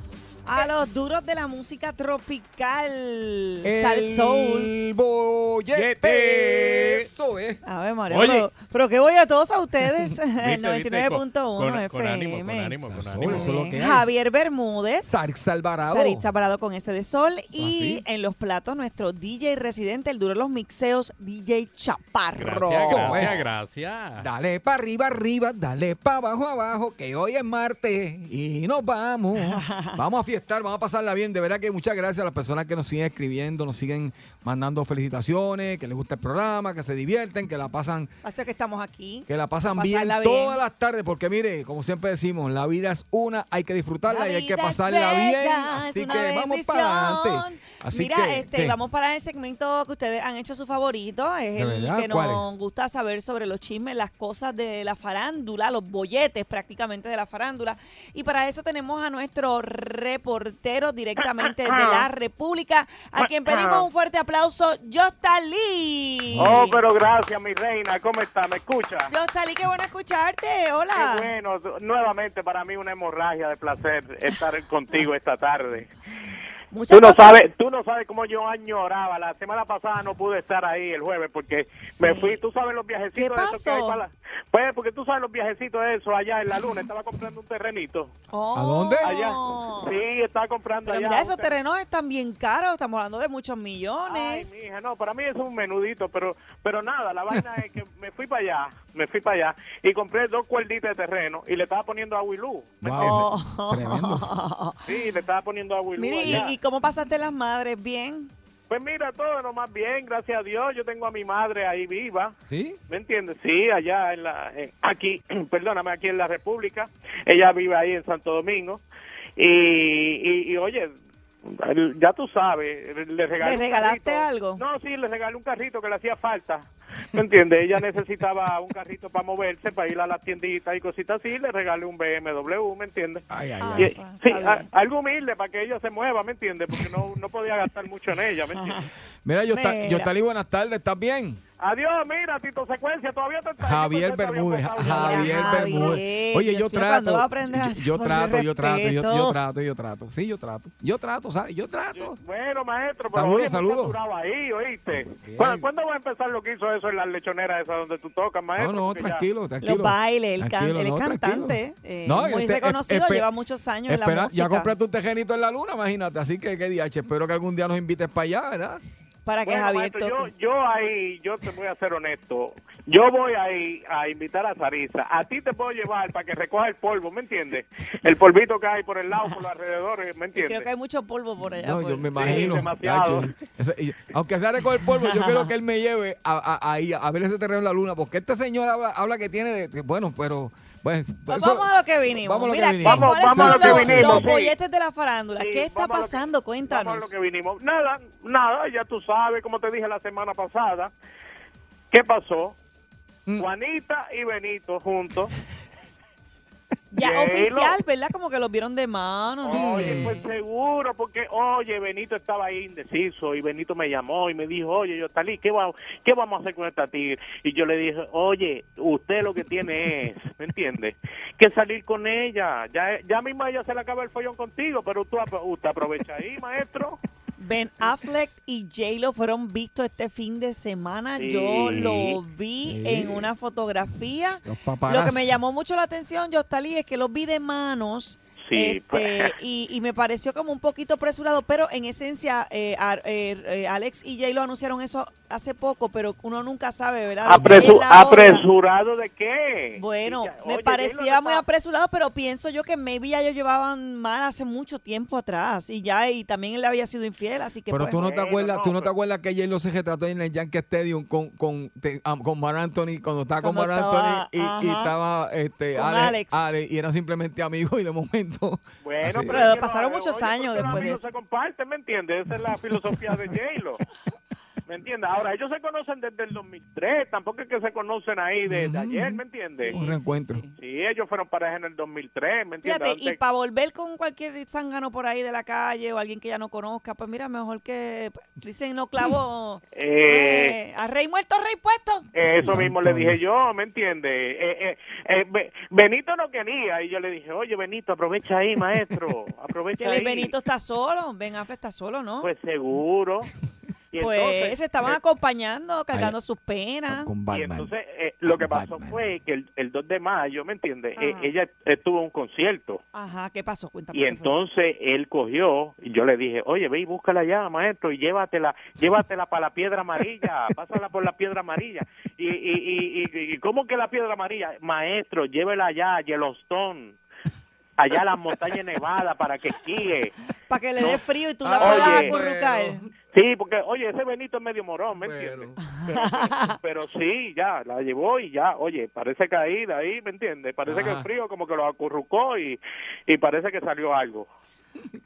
S4: a los duros de la música tropical. Sal Soul.
S5: El bollete. Eso es.
S4: A ver, María,
S8: Oye.
S4: pero, pero que voy a todos a ustedes. El
S8: viste,
S4: 99.1
S8: con- con-
S4: FM.
S8: con ánimo, con ánimo, con ánimo.
S5: Eso es lo que hay.
S4: Javier Bermúdez.
S5: Sarix Alvarado.
S4: Saritza Parado con ese de sol. Y
S5: sí.
S4: en los platos, nuestro DJ residente, el duro de los mixeos, DJ Chaparro.
S8: Gracias, gracias, gracias.
S5: Dale para arriba, arriba, dale para abajo, abajo, que hoy es martes y nos vamos. vamos a fiestar, vamos a pasarla bien. De verdad que muchas gracias a las personas que nos siguen escribiendo, nos siguen mandando felicitaciones, que les gusta el programa, que se divierten, que la pasan,
S4: Así que estamos aquí.
S5: que la pasan bien todas las tardes, porque mire, como siempre decimos, la vida es una, hay que disfrutarla
S4: La
S5: y hay que pasarla bien.
S4: bella,
S5: Así que vamos para adelante. Así
S4: Mira,
S5: que,
S4: este,
S5: ¿qué?
S4: vamos para el segmento que ustedes han hecho su favorito. Es
S5: ¿De
S4: el que
S5: ¿Cuál
S4: nos gusta saber sobre los chismes, las cosas de la farándula, los bolletes prácticamente de la farándula. Y para eso tenemos a nuestro reportero directamente de la República, a quien pedimos un fuerte aplauso, Lee.
S15: Oh, pero gracias, mi reina. ¿Cómo está? ¿Me escucha?
S4: Lee, qué bueno escucharte. Hola.
S15: Qué bueno. Nuevamente para mí una hemorragia de placer estar contigo esta tarde.
S4: Muchas
S15: Tú no
S4: cosas-
S15: sabes, tú no sabes cómo yo añoraba. La semana pasada no pude estar ahí el jueves porque me fui. Tú sabes los viajecitos
S4: ¿Qué
S15: esos que hay
S4: pasó?
S15: para la- Pues porque tú sabes los viajecitos de eso allá en la luna. Estaba comprando un terrenito.
S5: ¿A dónde?
S15: Allá. Sí, estaba comprando
S4: Pero
S15: allá.
S4: mira, esos
S15: ter-
S4: terrenos están bien caros, estamos hablando de muchos
S15: Ay,
S4: millones.
S15: mija, no, para mí es un menudito, pero pero nada, la vaina es que me fui para allá, me fui para allá y compré dos cuerditas de terreno y le estaba poniendo agua y luz. ¿me
S5: Wow,
S4: Oh.
S5: tremendo.
S15: Sí, le estaba poniendo agua y luz
S4: Mire,
S15: allá.
S4: ¿y, y cómo pasaste las madres? ¿Bien?
S15: Pues mira, todo lo más bien, gracias a Dios. Yo tengo a mi madre ahí viva.
S5: ¿Sí?
S15: ¿Me entiendes? Sí, allá en la, en- aquí, perdóname, aquí en la República. Ella vive ahí en Santo Domingo. Y, y, y, oye, ya tú sabes, le regalé
S4: ¿Le regalaste algo?
S15: No, sí, le regalé un carrito que le hacía falta. ¿Me entiendes? Ella necesitaba un carrito para moverse, para ir a las tienditas y cositas así. Le regalé un BMW, ¿me entiendes?
S5: Ay, ay,
S15: Y-
S5: ay.
S15: sí, a- algo humilde para que ella se mueva, ¿me entiendes? Porque no, no podía gastar mucho en ella, ¿me entiendes?
S5: Mira, yo, está,
S4: Mira.
S5: yo Estalí, buenas tardes, ¿estás bien?
S15: Adiós, mira, Tito Secuencia, todavía te
S5: Javier Bermúdez, Javier Bermúdez. Oye, yo
S4: Dios mío, ¿cuándo
S5: trato,
S4: va a aprender a
S5: yo, trato, yo trato, yo, trato, yo trato. Sí, yo trato. Yo trato, ¿sabes? Yo trato.
S15: Bueno, maestro, pero
S5: Saludos,
S15: oye,
S5: saludos.
S15: ahí, ¿oíste? ¿Cuándo, cuándo va a empezar lo que hizo eso en las lechoneras esas donde tú tocas, maestro?
S5: No, no, tranquilo, tranquilo.
S4: Los bailes, él, es cantante, eh,
S5: No,
S4: muy
S5: este,
S4: reconocido, lleva muchos años en la
S5: Espera,
S4: música.
S5: ya compraste un tejenito en la luna, imagínate. Así que, qué diache, espero que algún día nos invites para allá, ¿verdad?
S4: Para que
S15: Bueno,
S4: Javier
S15: maestro, yo,
S4: toque.
S15: yo ahí, yo te voy a ser honesto. Yo voy ahí a invitar a Sarisa. A ti te puedo llevar para que recoja el polvo, ¿me entiendes? El polvito que hay por el lado, por los alrededores, ¿me entiendes?
S4: Creo que hay mucho polvo por allá.
S5: No,
S4: por-
S5: yo me imagino.
S15: demasiado.
S5: Aunque sea recoger polvo, yo quiero que él me lleve a, a- ahí a ver ese terreno en la luna, porque este señor habla, habla que tiene de- bueno, pero pues,
S4: Pues
S5: eso-
S4: vamos a lo que vinimos.
S5: vamos a lo que
S4: Mira,
S5: vinimos.
S4: ¿qué-
S5: Vamos-
S4: ¿cuáles
S5: vamos a lo que
S4: los,
S5: vinimos,
S4: los
S5: sí.
S4: bolletes de la farándula?
S15: Sí,
S4: ¿Qué está
S15: que-
S4: pasando?
S15: Vamos a
S4: Cuéntanos.
S15: lo que vinimos. Nada, nada, ya tú sabes, como te dije la semana pasada. ¿Qué pasó?
S5: Mm.
S15: Juanita y Benito juntos.
S4: Ya oficial, ¿verdad? Como que los vieron de mano. no
S15: Oye,
S4: sé.
S15: pues seguro, porque, oye, Benito estaba ahí indeciso y Benito me llamó y me dijo, oye, yo Talí, ¿qué, va, ¿qué vamos a hacer con esta tigre? Y yo le dije, oye, usted lo que tiene es, ¿me entiende? Que salir con ella. Ya, ya mismo ella se le acaba el follón contigo, pero tú apro- usted aprovecha ahí, maestro.
S4: Ben Affleck y J-Lo fueron vistos este fin de semana.
S15: Sí.
S4: Yo lo vi
S5: Sí.
S4: en una fotografía.
S5: Los
S4: Lo que me llamó mucho la atención, Jostalí, es que los vi de manos.
S15: Sí, pues.
S4: este, y, y me pareció como un poquito apresurado, pero en esencia, eh, Ar- eh, eh, Alex y J-Lo anunciaron eso hace poco, pero uno nunca sabe, ¿verdad?
S15: Apresu-. ¿Apresurado de qué?
S4: Bueno, me
S15: oye,
S4: parecía
S15: J-Lo
S4: muy apresurado, pero pienso yo que maybe ya ellos llevaban mal hace mucho tiempo atrás y ya y también él había sido infiel, así que
S5: Pero
S4: pues,
S5: tú no te acuerdas,
S15: no,
S5: tú no te acuerdas que ayer lo se retrató en el Yankee Stadium con con te- ah, con Mar Anthony cuando estaba con Mar
S4: estaba,
S5: Anthony y, estaba este Alex,
S4: Alex.
S5: Alex, y eran simplemente amigos y de momento
S15: Bueno,
S5: así-
S15: pero,
S4: pasaron
S15: no,
S4: muchos
S15: oye,
S4: años después de eso.
S15: se comparten, ¿me entiendes? Esa es la filosofía de J-Lo. ¿Me entiendes? Ahora, ellos se conocen desde el 2003, tampoco es que se conocen ahí de, de ayer, ¿me entiendes?
S5: un reencuentro.
S15: Sí, ellos fueron pareja en el 2003, ¿me entiendes?
S4: Fíjate, y para volver con cualquier zángano por ahí de la calle o alguien que ya no conozca, pues mira, mejor que pues, dicen no clavo
S15: Eh,
S4: eh, a rey muerto, rey puesto.
S15: Eso mismo le dije yo, ¿me entiendes? Eh, Be- Benito no quería y yo le dije, oye, Benito, aprovecha ahí, maestro, aprovecha ahí.
S4: Benito está solo, Ben Affleck está solo, ¿no?
S15: Pues seguro. Y
S4: Pues
S15: entonces,
S4: se estaban
S15: eh,
S4: acompañando, cargando
S5: Ay,
S4: sus penas.
S5: con
S15: Y
S5: Batman.
S15: entonces eh, lo que pasó
S5: Batman.
S15: fue que el, el 2 de mayo, ¿me entiendes? Eh,
S4: Ajá.
S15: ella estuvo en un concierto
S4: Ajá, ¿qué pasó? Cuéntame.
S15: y entonces él cogió y yo le dije, oye, ve y búscala ya, maestro, y llévatela, llévatela para la piedra amarilla, pásala por la piedra amarilla. Y, y, y, y, y ¿cómo que la piedra amarilla? Maestro, llévela allá, a Yellowstone, allá a las montañas nevadas para que esquíe.
S4: Para que le
S15: No.
S4: dé frío y tú la
S15: Ah,
S4: puedas
S15: oye.
S4: acurrucar.
S15: Sí, porque, oye, ese Benito es medio morón, ¿me
S5: Pero-
S15: entiendes? Pero, pero sí, ya, la llevó y ya, oye, parece que ahí, de ahí, ¿me entiendes? Parece que el frío como que lo acurrucó y, y parece que salió algo.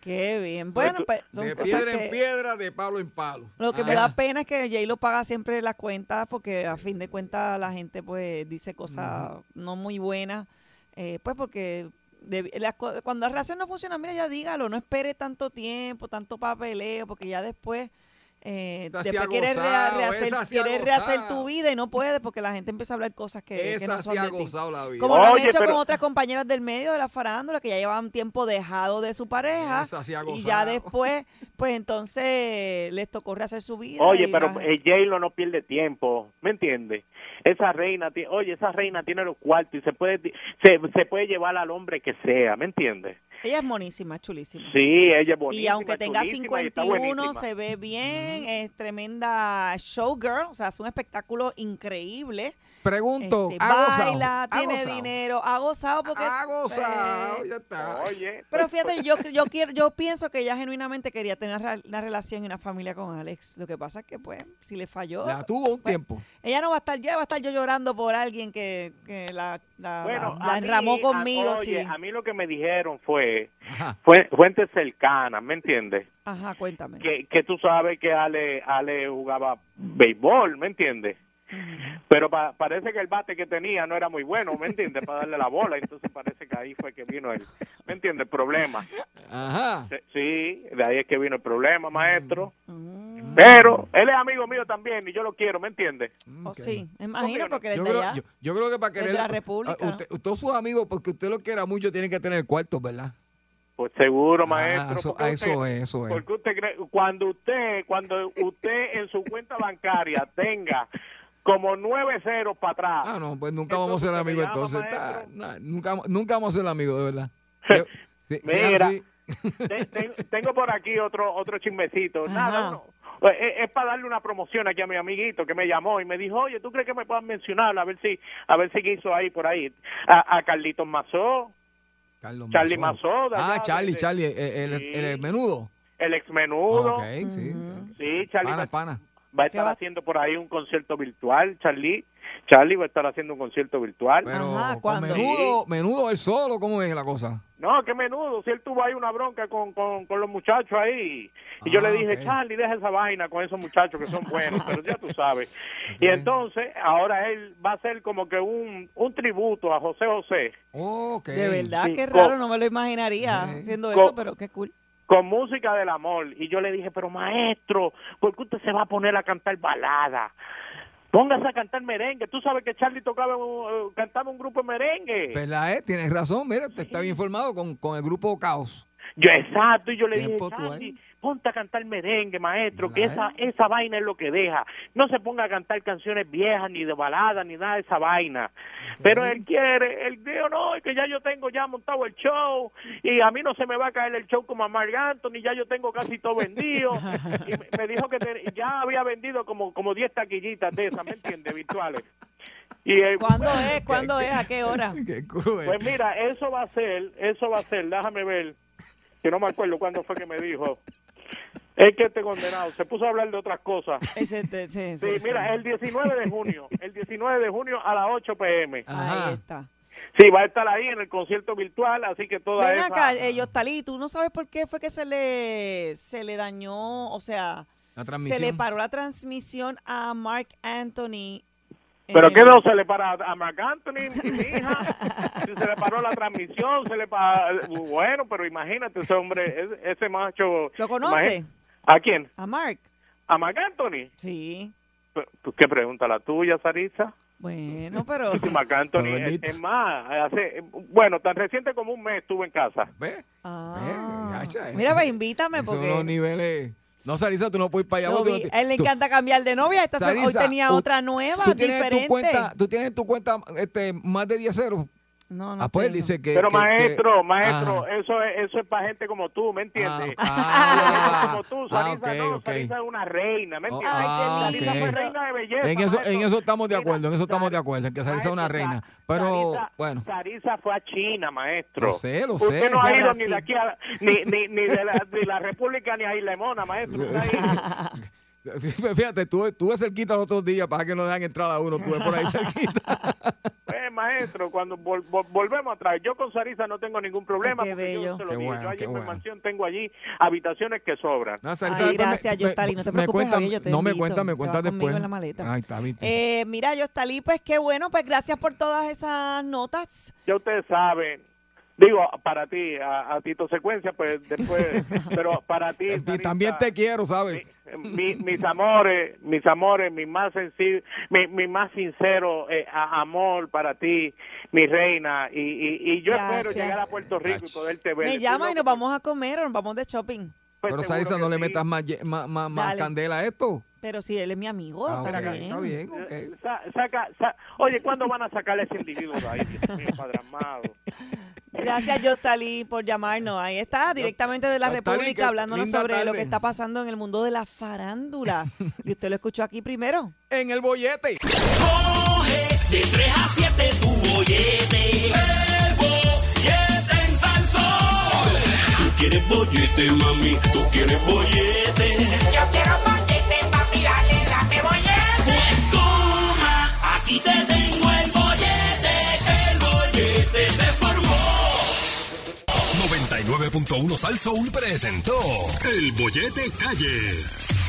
S4: Qué bien. Bueno, pues son
S5: de
S4: cosas
S5: piedra
S4: que-
S5: en piedra, de palo en palo.
S4: Lo que
S5: Ah.
S4: me da pena es que J-Lo paga siempre las cuentas porque a fin de cuentas la gente pues dice cosas no muy buenas. eh, pues porque de- las co- cuando la relación no funciona, mira, ya dígalo, no espere tanto tiempo, tanto papeleo, porque ya después... Eh, después quieres,
S5: gozado,
S4: rehacer, quieres tu vida y no puedes porque la gente empieza a hablar cosas que, que
S5: Esa
S4: no
S5: sí
S4: son
S5: ha
S4: de ti.
S5: la vida.
S4: Como lo han hecho
S15: pero-
S4: con otras compañeras del medio de la farándula que ya llevaban tiempo dejado de su pareja
S5: Esa sí ha
S4: y ya después, pues entonces les tocó rehacer su vida.
S15: Oye, pero
S4: la-
S15: eh, J-Lo no pierde tiempo, ¿me entiendes? Esa reina, ti- oye, esa reina tiene los cuartos y se puede, se, se puede llevar al hombre que sea, ¿me entiendes?
S4: ella es monísima, es chulísima.
S15: Sí, ella es bonita.
S4: y aunque tenga 51,
S15: buenísima.
S4: se ve bien, es tremenda showgirl, o sea, hace un espectáculo increíble.
S5: Pregunto,
S4: Este,
S5: ¿ha gozado?
S4: baila,
S5: ¿Ha
S4: tiene
S5: gozado?
S4: dinero, ha gozado porque
S5: Ha
S4: es-
S5: gozado,
S4: eh,
S5: ya está.
S15: Oye,
S4: Pero fíjate, yo, yo quiero, yo pienso que ella genuinamente quería tener una relación y una familia con Alex. Lo que pasa es que, pues, si le falló,
S5: La tuvo un
S4: pues,
S5: tiempo.
S4: ella no va a estar, ya va a estar yo llorando por alguien que, que la, la,
S15: Bueno,
S4: la- la
S15: a mí-
S4: enramó
S15: a-
S4: conmigo,
S15: oye,
S4: sí.
S15: a mí lo que me dijeron fue, fue fuentes cercanas, ¿me entiendes?
S4: Ajá, cuéntame.
S15: Que, que tú sabes que Ale, Ale jugaba béisbol, ¿me entiendes? Pero pa- parece que el bate que tenía no era muy bueno, ¿me entiendes? Para darle la bola, entonces parece que ahí fue que vino el, ¿me entiendes? El problema.
S5: Ajá.
S15: Sí, de ahí es que vino el problema, maestro.
S4: Mm.
S15: Pero él es amigo mío también y yo lo quiero, ¿me entiendes?
S4: Oh, sí, me imagino porque él
S5: Yo creo,
S4: allá.
S5: yo, yo creo que para
S4: Desde
S5: querer.
S4: la República.
S5: Ah, usted- todos sus amigos, porque usted lo quiera mucho, tienen que tener cuartos, ¿verdad?
S15: Pues seguro,
S5: Ah,
S15: maestro.
S5: eso-
S15: porque
S5: eso
S15: usted-
S5: es, eso es.
S15: Porque usted cree, cuando usted, cuando usted en su cuenta bancaria tenga como nueve ceros para atrás.
S5: Ah, no, pues nunca vamos a ser amigos entonces. Está- nah, nunca, nunca vamos a ser amigos, de verdad. Sí, sí, sí,
S15: Mira, tengo por aquí otro otro chismecito.
S4: Ajá.
S15: Nada, uno- pues, es, es para darle una promoción aquí a mi amiguito que me llamó y me dijo, oye, ¿tú crees que me puedan mencionar? A ver si, a ver si quiso ahí por ahí. A, a Carlitos Mazó,
S5: Carlos
S15: Charlie
S5: Mazó. Ah,
S15: allá,
S5: Charlie,
S15: de-
S5: Charlie, el, el,
S15: Sí.
S5: el- el menudo.
S15: el ex menudo.
S5: Ah, ok, sí.
S15: Sí, Charlie
S5: Pana, pana.
S15: Va a estar haciendo por ahí un concierto virtual, Charlie. Charlie va a estar haciendo un concierto virtual.
S5: Pero menudo, menudo él solo, ¿cómo es la cosa?
S15: No, qué menudo, si él tuvo ahí una bronca con, con, con los muchachos ahí. Y yo
S5: Ah,
S15: le dije,
S5: ok.
S15: Charlie, deja esa vaina con esos muchachos que son buenos, pero ya tú sabes. Y entonces, ahora él va a hacer como que un, un tributo a José José.
S4: De verdad,
S15: Sí,
S4: qué raro, no me lo imaginaría haciendo eso, pero qué cool.
S15: Con música del amor. Y yo le dije, pero maestro, ¿por qué usted se va a poner a cantar balada? Póngase a cantar merengue. Tú sabes que Charlie tocaba, eh, cantaba un grupo de merengue.
S5: ¿Verdad? Eh? Tienes razón, mira, usted está bien informado con, con el grupo Caos.
S15: Yo, exacto, y yo le dije,
S5: Tiempo
S15: Charlie, ponte a cantar merengue, maestro, que
S5: ¿Verdad,
S15: esa, esa vaina es lo que deja. No se ponga a cantar canciones viejas, ni de balada, ni nada de esa vaina. Pero él quiere, él dijo, no, es que ya yo tengo ya montado el show, y a mí no se me va a caer el show como a Marc Anthony, ya yo tengo casi todo vendido. y me, me dijo que te- ya había vendido como, como 10 taquillitas de esas, ¿me entiendes? Virtuales. Y, eh,
S4: ¿Cuándo es? ¿Cuándo es? ¿A qué hora?
S5: Qué cruel.
S15: pues mira, eso va a ser, eso va a ser, déjame ver, que no me acuerdo cuándo fue que me dijo. Es que este condenado se puso a hablar de otras cosas.
S4: Ese, sí,
S15: Sí,
S4: sí,
S15: mira, el 19 de junio, el 19 de junio a las 8 pm.
S5: Ajá.
S4: Ahí está.
S15: Sí, va a estar ahí en el concierto virtual, así que toda
S4: Ven
S15: esa...
S4: acá, eh, Yostalí, ¿tú no sabes por qué fue que se le, se le dañó, o sea,
S5: La
S4: se le paró la transmisión a Mark Anthony?
S15: Pero qué no se le para a Marc Anthony mi hija, se le paró la transmisión, se le paró... Bueno, pero imagínate ese hombre, ese, ese macho...
S4: ¿Lo conoce?
S15: ¿A quién?
S4: A Mark.
S15: ¿A Marc Anthony?
S4: Sí.
S15: Pues, ¿Qué pregunta la tuya, Sarisa?
S4: Bueno, pero...
S15: Sí, Marc Anthony,
S5: Pero
S15: es, más, hace, bueno, tan reciente como un mes estuve en casa.
S5: ¿Ves?
S4: Ah.
S5: Eh.
S4: Mira, pues invítame
S5: Son unos
S4: porque...
S5: niveles. No, Sarisa, tú no puedes ir para allá. porque no te-
S4: A él le
S5: tú-
S4: encanta cambiar de novia. Esta se- hoy
S5: Sarisa,
S4: tenía otra nueva,
S5: tú tienes
S4: diferente.
S5: Tu cuenta, tú tienes en tu cuenta este, más de 10 ceros.
S4: No, no
S5: ah, pues él
S4: tengo.
S5: dice que.
S15: Pero
S5: que- que-
S15: maestro, maestro,
S5: Ajá.
S15: eso es, eso es para gente como tú, ¿me entiendes?
S5: Ah,
S15: Gente como tú,
S5: ah,
S15: Sarisa
S5: ok,
S15: no,
S5: ok.
S15: Sarisa es una reina, ¿me
S5: Oh,
S15: entiendes?
S5: ah,
S15: Sarisa
S5: ok.
S15: fue reina de belleza.
S5: En eso, en
S15: maestro.
S5: eso estamos de
S15: Mira,
S5: acuerdo, en eso estamos de acuerdo, en que Sarisa es una
S15: maestro,
S5: reina. Pero,
S15: Sarisa-
S5: bueno,
S15: Sarisa fue a China, maestro.
S5: Lo sé, lo
S15: Usted
S5: sé.
S15: no ha ido ni de aquí a, ni, ni, ni de, la, de la República ni a Isla Mona, maestro.
S5: Fíjate, estuve, estuve cerquita los otros días para que no dejan entrar a uno, estuve por ahí cerquita.
S15: Eh, maestro, cuando vol- vol- volvemos atrás, yo con Sarisa no tengo ningún problema.
S4: Ay, qué
S15: porque yo
S4: bello.
S15: se lo
S5: Qué
S15: dije,
S5: bueno,
S15: yo allí en mi
S5: bueno.
S15: mansión tengo allí habitaciones que sobran.
S5: No,
S4: Ay,
S5: Sarisa,
S4: gracias, Yostali, no te
S5: me
S4: preocupes,
S5: cuenta-
S4: Javier, yo te
S5: No me
S4: invito.
S5: cuenta, me
S4: Te
S5: cuenta
S4: vas conmigo
S5: después.
S4: en la maleta.
S5: Ahí está.
S4: Eh, mira, Yostalí, pues qué bueno, pues gracias por todas esas notas.
S15: Ya ustedes saben, digo, para ti, a, a Tito Secuencia, pues después, pero para ti.
S5: También te quiero, ¿sabes?
S15: mi- mis amores, mis amores, mi más sensible, mi, mi más sincero eh, a- amor para ti, mi reina, y, y, y yo espero llegar a Puerto Rico y poderte ver.
S4: Me llama y nos vamos a comer o nos vamos de shopping.
S15: Pues
S5: Pero Sarisa, no le
S15: sí.
S5: metas más, más, más, candela a esto.
S4: Pero si él es mi amigo,
S5: Ah,
S4: está bien.
S5: Está bien,
S15: Eh,
S5: ok.
S15: sa- saca, sa- oye, ¿cuándo van a sacar a ese individuo de ahí? Dios mío, padre amado.
S4: Gracias, Yostalí, por llamarnos. Ahí está, directamente de la
S5: Yostali,
S4: República, hablándonos sobre lo
S5: tarde.
S4: que está pasando en el mundo de la farándula. y usted lo escuchó aquí primero.
S5: En el bollete.
S2: Coge de 3 a 7 tu bollete. El bollete en Salsón. Tú quieres bollete, mami. Tú quieres bollete.
S3: Yo quiero bollete, papi, dale, dame bollete.
S2: Pues toma, aquí te
S1: 99.1 Sal Soul presentó El Bollete Calle.